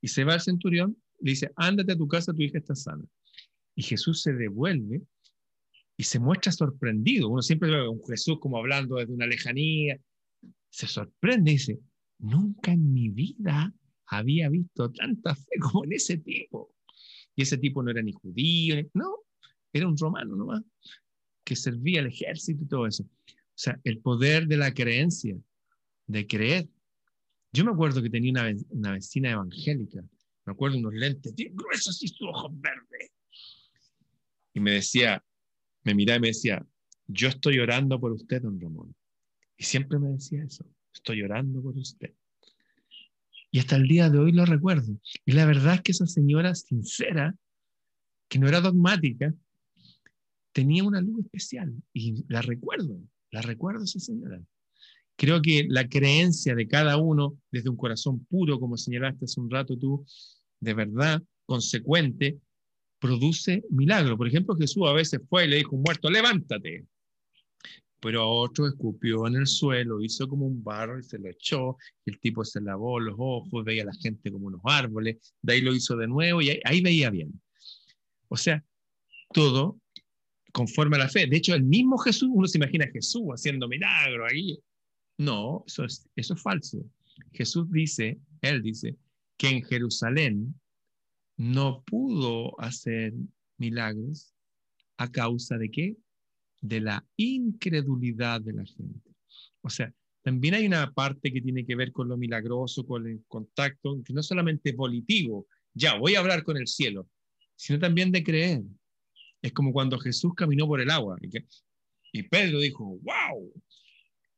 Y se va el centurión, le dice, ándate a tu casa, tu hija está sana. Y Jesús se devuelve y se muestra sorprendido. Uno siempre ve a un Jesús como hablando desde una lejanía. Se sorprende y dice, nunca en mi vida había visto tanta fe como en ese tipo. Y ese tipo no era ni judío, no, era un romano nomás, que servía al ejército y todo eso. O sea, el poder de la creencia, de creer. Yo me acuerdo que tenía una, una vecina evangélica, me acuerdo unos lentes bien gruesos y sus ojos verdes. Y me decía, me miraba y me decía, yo estoy orando por usted, don Ramón. Y siempre me decía eso, estoy orando por usted. Y hasta el día de hoy lo recuerdo. Y la verdad es que esa señora sincera, que no era dogmática, tenía una luz especial. Y la recuerdo, la recuerdo esa señora. Creo que la creencia de cada uno, desde un corazón puro, como señalaste hace un rato tú, de verdad, consecuente, produce milagro. Por ejemplo, Jesús a veces fue y le dijo a un muerto, levántate pero otro escupió en el suelo, hizo como un barro y se lo echó, el tipo se lavó los ojos, veía a la gente como unos árboles, de ahí lo hizo de nuevo y ahí, veía bien. O sea, todo conforme a la fe. De hecho, el mismo Jesús, uno se imagina Jesús haciendo milagro ahí. No, eso es, eso es falso. Jesús dice, él dice, que en Jerusalén no pudo hacer milagros a causa de qué? de la incredulidad de la gente. O sea, también hay una parte que tiene que ver con lo milagroso, con el contacto, que no solamente volitivo, ya voy a hablar con el cielo, sino también de creer. Es como cuando Jesús caminó por el agua y, Pedro dijo, wow,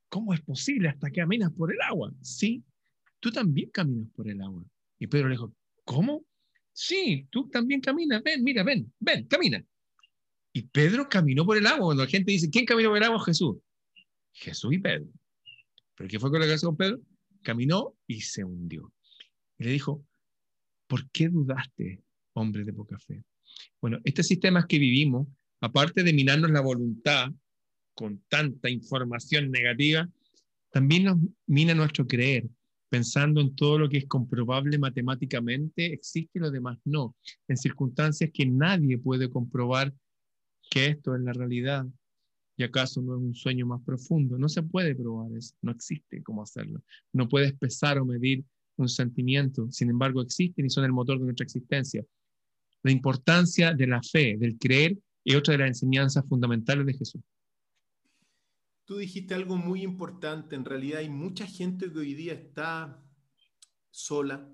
¿cómo es posible hasta que caminas por el agua? Sí, tú también caminas por el agua. Y Pedro le dijo, ¿cómo? Sí, tú también caminas, ven, mira, ven, ven, camina. Y Pedro caminó por el agua. Cuando la gente dice, ¿quién caminó por el agua? Jesús. Jesús y Pedro. ¿Pero qué fue con la cabeza con Pedro? Caminó y se hundió. Y le dijo, ¿por qué dudaste, hombre de poca fe? Bueno, este sistema que vivimos, aparte de minarnos la voluntad con tanta información negativa, también nos mina nuestro creer, pensando en todo lo que es comprobable matemáticamente, existe y lo demás no, en circunstancias que nadie puede comprobar que esto es la realidad. ¿Y acaso no es un sueño más profundo? No se puede probar eso, no existe cómo hacerlo. No puedes pesar o medir un sentimiento, sin embargo existen y son el motor de nuestra existencia. La importancia de la fe, del creer, es otra de las enseñanzas fundamentales de Jesús. Tú dijiste algo muy importante, en realidad hay mucha gente que hoy día está sola.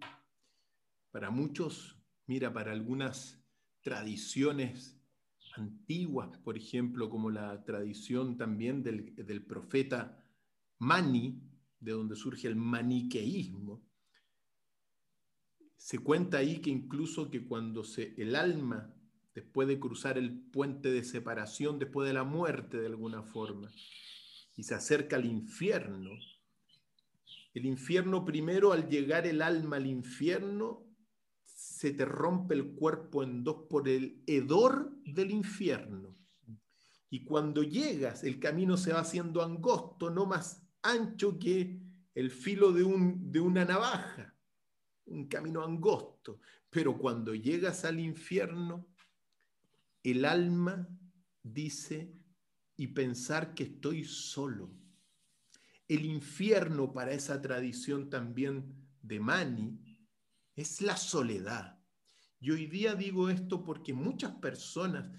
Para muchos, mira, para algunas tradiciones antiguas, por ejemplo, como la tradición también del, profeta Mani, de donde surge el maniqueísmo, se cuenta ahí que incluso que cuando se, el alma, después de cruzar el puente de separación, después de la muerte de alguna forma, y se acerca al infierno, el infierno primero, al llegar el alma al infierno, se te rompe el cuerpo en dos por el hedor del infierno. Y cuando llegas, el camino se va haciendo angosto, no más ancho que el filo de, un, de una navaja, un camino angosto. Pero cuando llegas al infierno, el alma dice, y pensar que estoy solo. El infierno para esa tradición también de Mani es la soledad. Y hoy día digo esto porque muchas personas,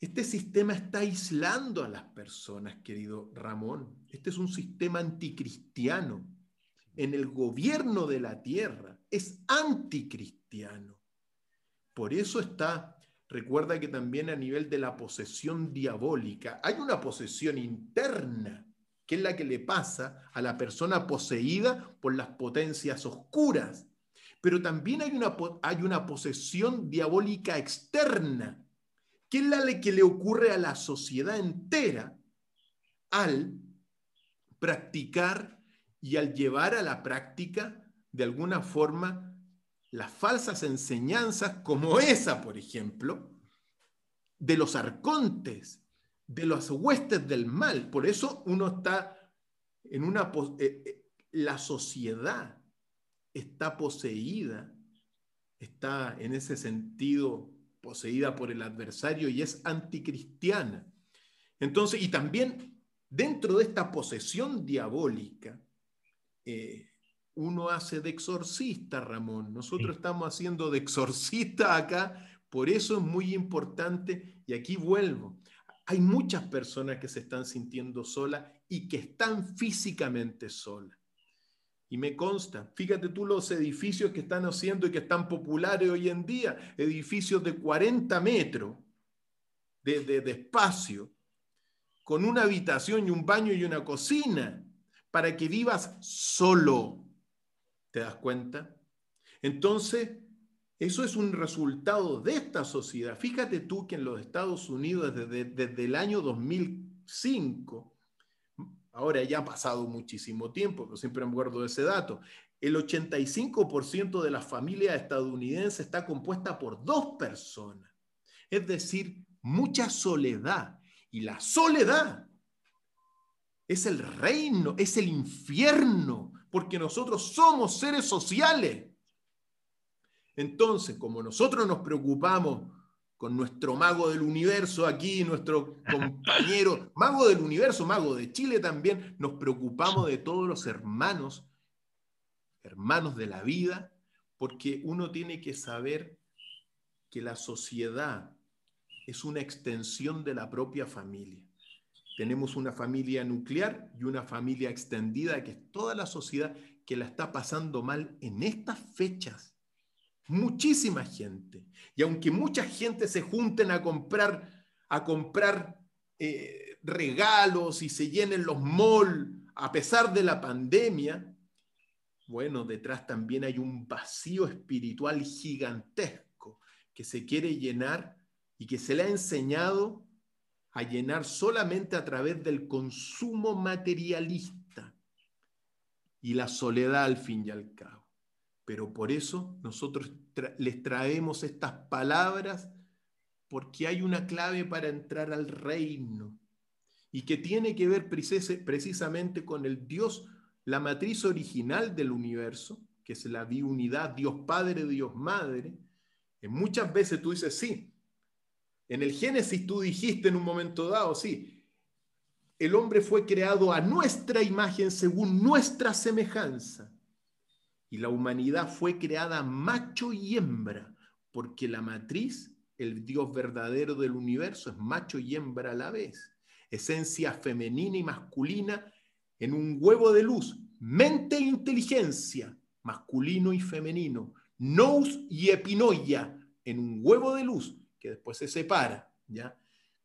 este sistema está aislando a las personas, querido Ramón. Este es un sistema anticristiano. En el gobierno de la tierra es anticristiano. Por eso está, recuerda que también a nivel de la posesión diabólica, hay una posesión interna, que es la que le pasa a la persona poseída por las potencias oscuras pero también hay una, hay una posesión diabólica externa, que es la que le ocurre a la sociedad entera al practicar y al llevar a la práctica de alguna forma, las falsas enseñanzas como esa, por ejemplo, de los arcontes, de los huestes del mal. Por eso uno está en una... Eh, eh, la sociedad está poseída, está en ese sentido poseída por el adversario y es anticristiana. Entonces, y también dentro de esta posesión diabólica, eh, uno hace de exorcista, Ramón. Nosotros estamos haciendo de exorcista acá, por eso es muy importante, y aquí vuelvo. Hay muchas personas que se están sintiendo solas y que están físicamente solas. Y me consta, fíjate tú los edificios que están haciendo y que están populares hoy en día, edificios de 40 metros de, de, espacio, con una habitación y un baño y una cocina, para que vivas solo. ¿Te das cuenta? Entonces, eso es un resultado de esta sociedad. Fíjate tú que en los Estados Unidos desde, el año 2005, Ahora ya ha pasado muchísimo tiempo, pero siempre me acuerdo de ese dato. El 85% de la familia estadounidense está compuesta por dos personas. Es decir, mucha soledad. Y la soledad es el reino, es el infierno, porque nosotros somos seres sociales. Entonces, como nosotros nos preocupamos con nuestro mago del universo aquí, nuestro compañero, *laughs* mago del universo, mago de Chile también, nos preocupamos de todos los hermanos, hermanos de la vida, porque uno tiene que saber que la sociedad es una extensión de la propia familia. Tenemos una familia nuclear y una familia extendida, que es toda la sociedad que la está pasando mal en estas fechas muchísima gente. Y aunque mucha gente se junten a comprar, a comprar eh, regalos y se llenen los malls a pesar de la pandemia, bueno, detrás también hay un vacío espiritual gigantesco que se quiere llenar y que se le ha enseñado a llenar solamente a través del consumo materialista y la soledad al fin y al cabo. Pero por eso nosotros les traemos estas palabras porque hay una clave para entrar al reino y que tiene que ver precisamente con el Dios, la matriz original del universo, que es la diunidad, Dios Padre, Dios Madre. En muchas veces tú dices, sí, en el Génesis tú dijiste en un momento dado, sí, el hombre fue creado a nuestra imagen según nuestra semejanza. Y la humanidad fue creada macho y hembra, porque la matriz, el Dios verdadero del universo, es macho y hembra a la vez. Esencia femenina y masculina en un huevo de luz. Mente e inteligencia, masculino y femenino. Nous y epinoia, en un huevo de luz, que después se separa, ¿ya?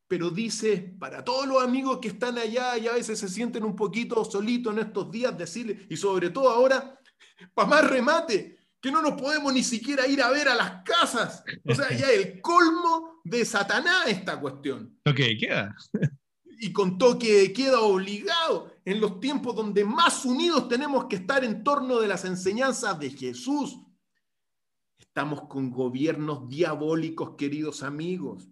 Pero dice, para todos los amigos que están allá y a veces se sienten un poquito solitos en estos días, decirle, y sobre todo ahora, para más remate, que no nos podemos ni siquiera ir a ver a las casas. O sea, ya el colmo de Satanás esta cuestión. Ok, queda. Y con toque queda obligado en los tiempos donde más unidos tenemos que estar en torno de las enseñanzas de Jesús. Estamos con gobiernos diabólicos, queridos amigos.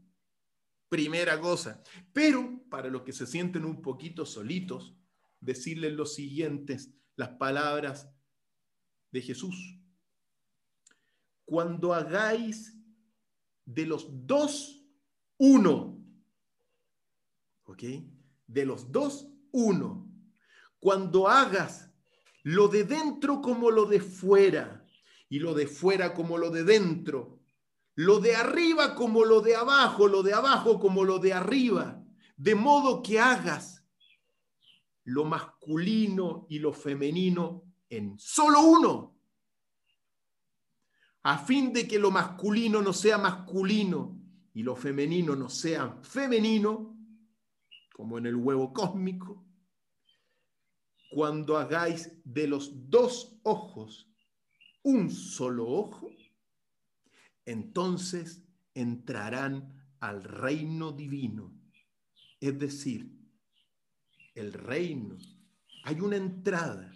Primera cosa. Pero para los que se sienten un poquito solitos, decirles los siguientes, las palabras de Jesús. Cuando hagáis de los dos uno, ¿ok? De los dos uno. Cuando hagas lo de dentro como lo de fuera y lo de fuera como lo de dentro, lo de arriba como lo de abajo, lo de abajo como lo de arriba, de modo que hagas lo masculino y lo femenino en solo uno, a fin de que lo masculino no sea masculino y lo femenino no sea femenino, como en el huevo cósmico, cuando hagáis de los dos ojos un solo ojo, entonces entrarán al reino divino. Es decir, el reino, hay una entrada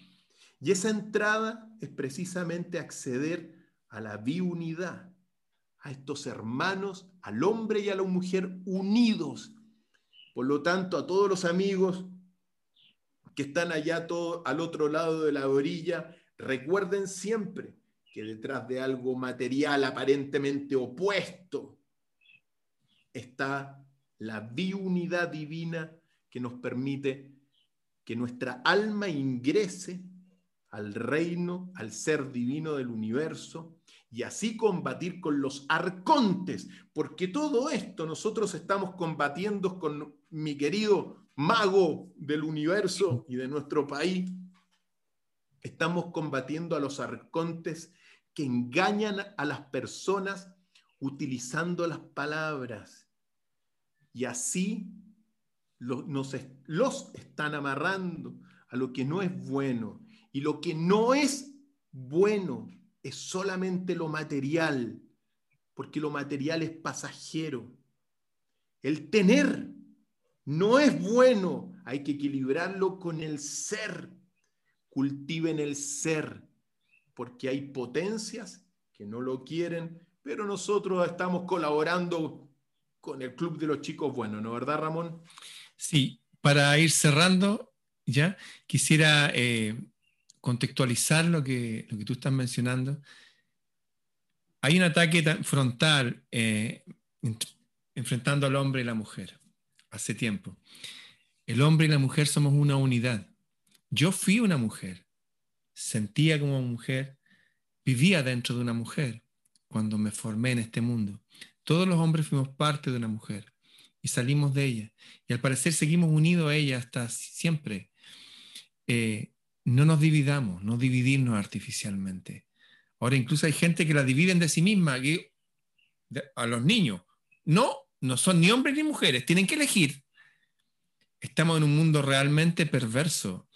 y esa entrada es precisamente acceder a la biunidad, a estos hermanos, al hombre y a la mujer unidos. Por lo tanto, a todos los amigos que están allá todo, al otro lado de la orilla, recuerden siempre que detrás de algo material aparentemente opuesto está la biunidad divina que nos permite que nuestra alma ingrese al reino, al ser divino del universo y así combatir con los arcontes, porque todo esto nosotros estamos combatiendo con mi querido mago del universo y de nuestro país, estamos combatiendo a los arcontes que engañan a las personas utilizando las palabras. Y así los, nos, los están amarrando a lo que no es bueno. Y lo que no es bueno es solamente lo material, porque lo material es pasajero. El tener no es bueno, hay que equilibrarlo con el ser. Cultiven el ser, porque hay potencias que no lo quieren, pero nosotros estamos colaborando con el Club de los Chicos Buenos, ¿no verdad, Ramón? Sí, para ir cerrando, ya quisiera eh, contextualizar lo que, lo que tú estás mencionando. Hay un ataque frontal eh, enfrentando al hombre y la mujer hace tiempo. El hombre y la mujer somos una unidad. Yo fui una mujer, sentía como mujer, vivía dentro de una mujer cuando me formé en este mundo. Todos los hombres fuimos parte de una mujer y salimos de ella. Y al parecer seguimos unidos a ella hasta siempre. Eh, no nos dividamos, no dividirnos artificialmente. Ahora incluso hay gente que la dividen de sí misma, a los niños. No, no son ni hombres ni mujeres, tienen que elegir. Estamos en un mundo realmente perverso.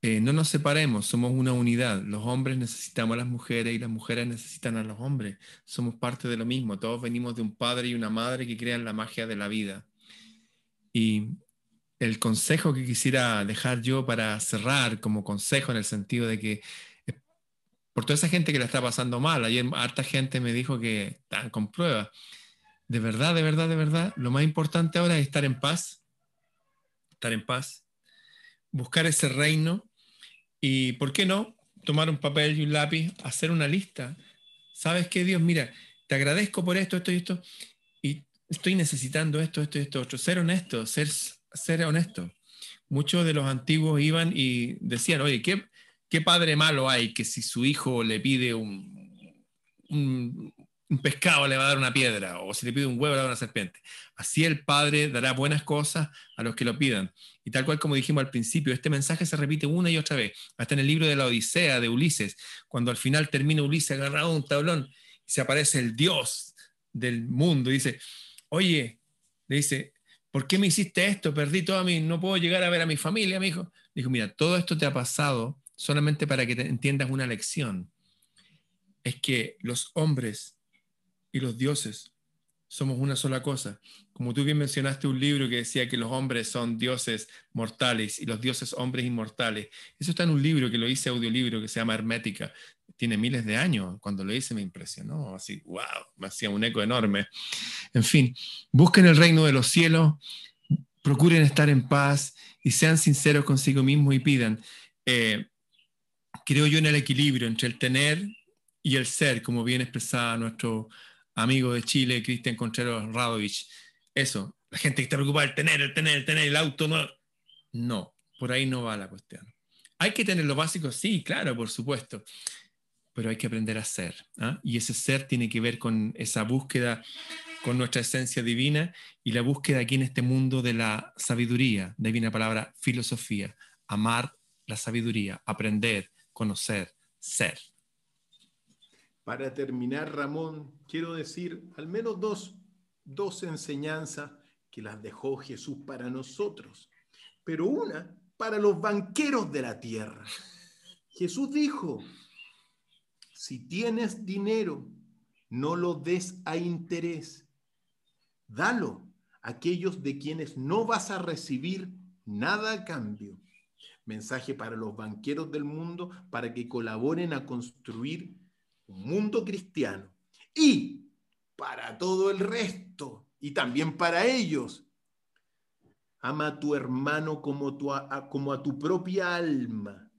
Eh, no nos separemos, somos una unidad. Los hombres necesitamos a las mujeres y las mujeres necesitan a los hombres. Somos parte de lo mismo. Todos venimos de un padre y una madre que crean la magia de la vida. Y el consejo que quisiera dejar yo para cerrar como consejo en el sentido de que eh, por toda esa gente que la está pasando mal, ayer harta gente me dijo que están con pruebas de verdad, de verdad, de verdad, lo más importante ahora es estar en paz, estar en paz, buscar ese reino y, ¿por qué no? Tomar un papel y un lápiz, hacer una lista. ¿Sabes qué, Dios? Mira, te agradezco por esto, esto y esto, y estoy necesitando esto, esto y esto otro. Ser honesto, ser, ser honesto. Muchos de los antiguos iban y decían, oye, ¿qué, qué padre malo hay que si su hijo le pide un, un, un pescado le va a dar una piedra, o si le pide un huevo le va a dar una serpiente. Así el Padre dará buenas cosas a los que lo pidan. Y tal cual como dijimos al principio, este mensaje se repite una y otra vez, hasta en el libro de la Odisea de Ulises, cuando al final termina Ulises agarrado a un tablón y se aparece el Dios del mundo y dice, oye, le dice, ¿por qué me hiciste esto? Perdí todo a mí, no puedo llegar a ver a mi familia, mi hijo. Dijo, mira, todo esto te ha pasado solamente para que te entiendas una lección. Es que los hombres y los dioses somos una sola cosa. Como tú bien mencionaste un libro que decía que los hombres son dioses mortales y los dioses hombres inmortales. Eso está en un libro que lo hice audiolibro que se llama Hermética. Tiene miles de años. Cuando lo hice me impresionó. Así, wow, me hacía un eco enorme. En fin, busquen el reino de los cielos, procuren estar en paz y sean sinceros consigo mismos y pidan. Eh, creo yo en el equilibrio entre el tener y el ser, como bien expresaba nuestro amigo de Chile, Cristian Contreras Radovich. Eso, la gente que está preocupada el tener, el tener, el tener, el auto, no. No, por ahí no va la cuestión. Hay que tener lo básico, sí, claro, por supuesto, pero hay que aprender a ser. ¿ah? Y ese ser tiene que ver con esa búsqueda con nuestra esencia divina y la búsqueda aquí en este mundo de la sabiduría, de ahí palabra filosofía, amar la sabiduría, aprender, conocer, ser. Para terminar, Ramón, quiero decir al menos dos, dos enseñanzas que las dejó Jesús para nosotros, pero una para los banqueros de la tierra. Jesús dijo, si tienes dinero, no lo des a interés, dalo a aquellos de quienes no vas a recibir nada a cambio. mensaje para los banqueros del mundo, para que colaboren a construir un mundo cristiano. Y para todo el resto, y también para ellos, ama a tu hermano como, como a tu propia alma.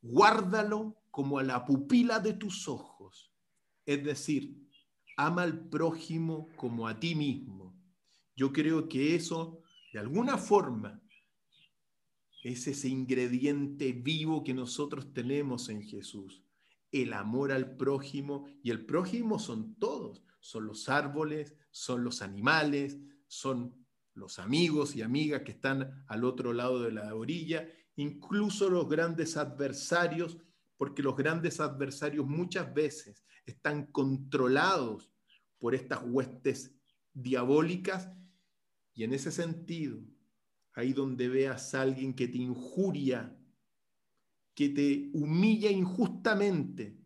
Guárdalo como a la pupila de tus ojos. Es decir, ama al prójimo como a ti mismo. Yo creo que eso, de alguna forma, es ese ingrediente vivo que nosotros tenemos en Jesús. El amor al prójimo. Y el prójimo son todos. Son los árboles, son los animales, son los amigos y amigas que están al otro lado de la orilla, incluso los grandes adversarios, porque los grandes adversarios muchas veces están controlados por estas huestes diabólicas y en ese sentido, ahí donde veas a alguien que te injuria, que te humilla injustamente,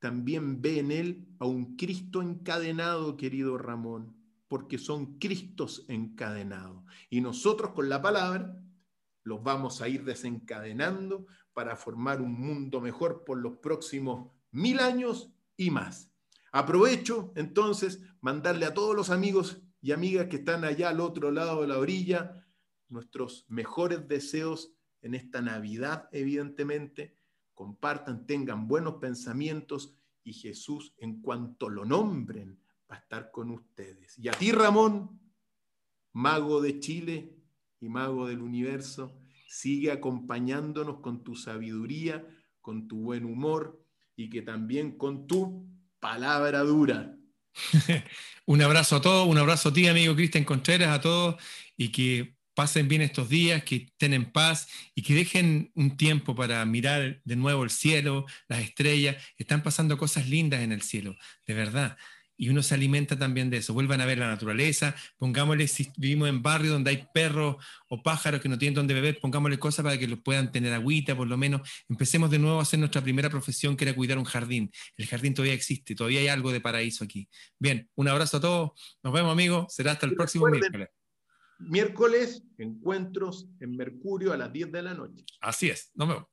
también ve en él a un Cristo encadenado, querido Ramón, porque son Cristos encadenados. Y nosotros con la palabra los vamos a ir desencadenando para formar un mundo mejor por los próximos mil años y más. Aprovecho entonces mandarle a todos los amigos y amigas que están allá al otro lado de la orilla nuestros mejores deseos en esta Navidad, evidentemente. Compartan, tengan buenos pensamientos y Jesús, en cuanto lo nombren, va a estar con ustedes. Y a ti, Ramón, mago de Chile y mago del universo, sigue acompañándonos con tu sabiduría, con tu buen humor y que también con tu palabra dura. *laughs* un abrazo a todos, un abrazo a ti, amigo Cristian Contreras, a todos, y que pasen bien estos días, que estén en paz y que dejen un tiempo para mirar de nuevo el cielo, las estrellas. Están pasando cosas lindas en el cielo, de verdad y uno se alimenta también de eso. Vuelvan a ver la naturaleza, pongámosle, si vivimos en barrios donde hay perros o pájaros que no tienen dónde beber, pongámosle cosas para que los puedan tener agüita, por lo menos. Empecemos de nuevo a hacer nuestra primera profesión, que era cuidar un jardín. El jardín todavía existe, todavía hay algo de paraíso aquí. Bien, un abrazo a todos, nos vemos amigos, será hasta el próximo miércoles. Miércoles, encuentros en Mercurio a las 10 de la noche. Así es, nos vemos.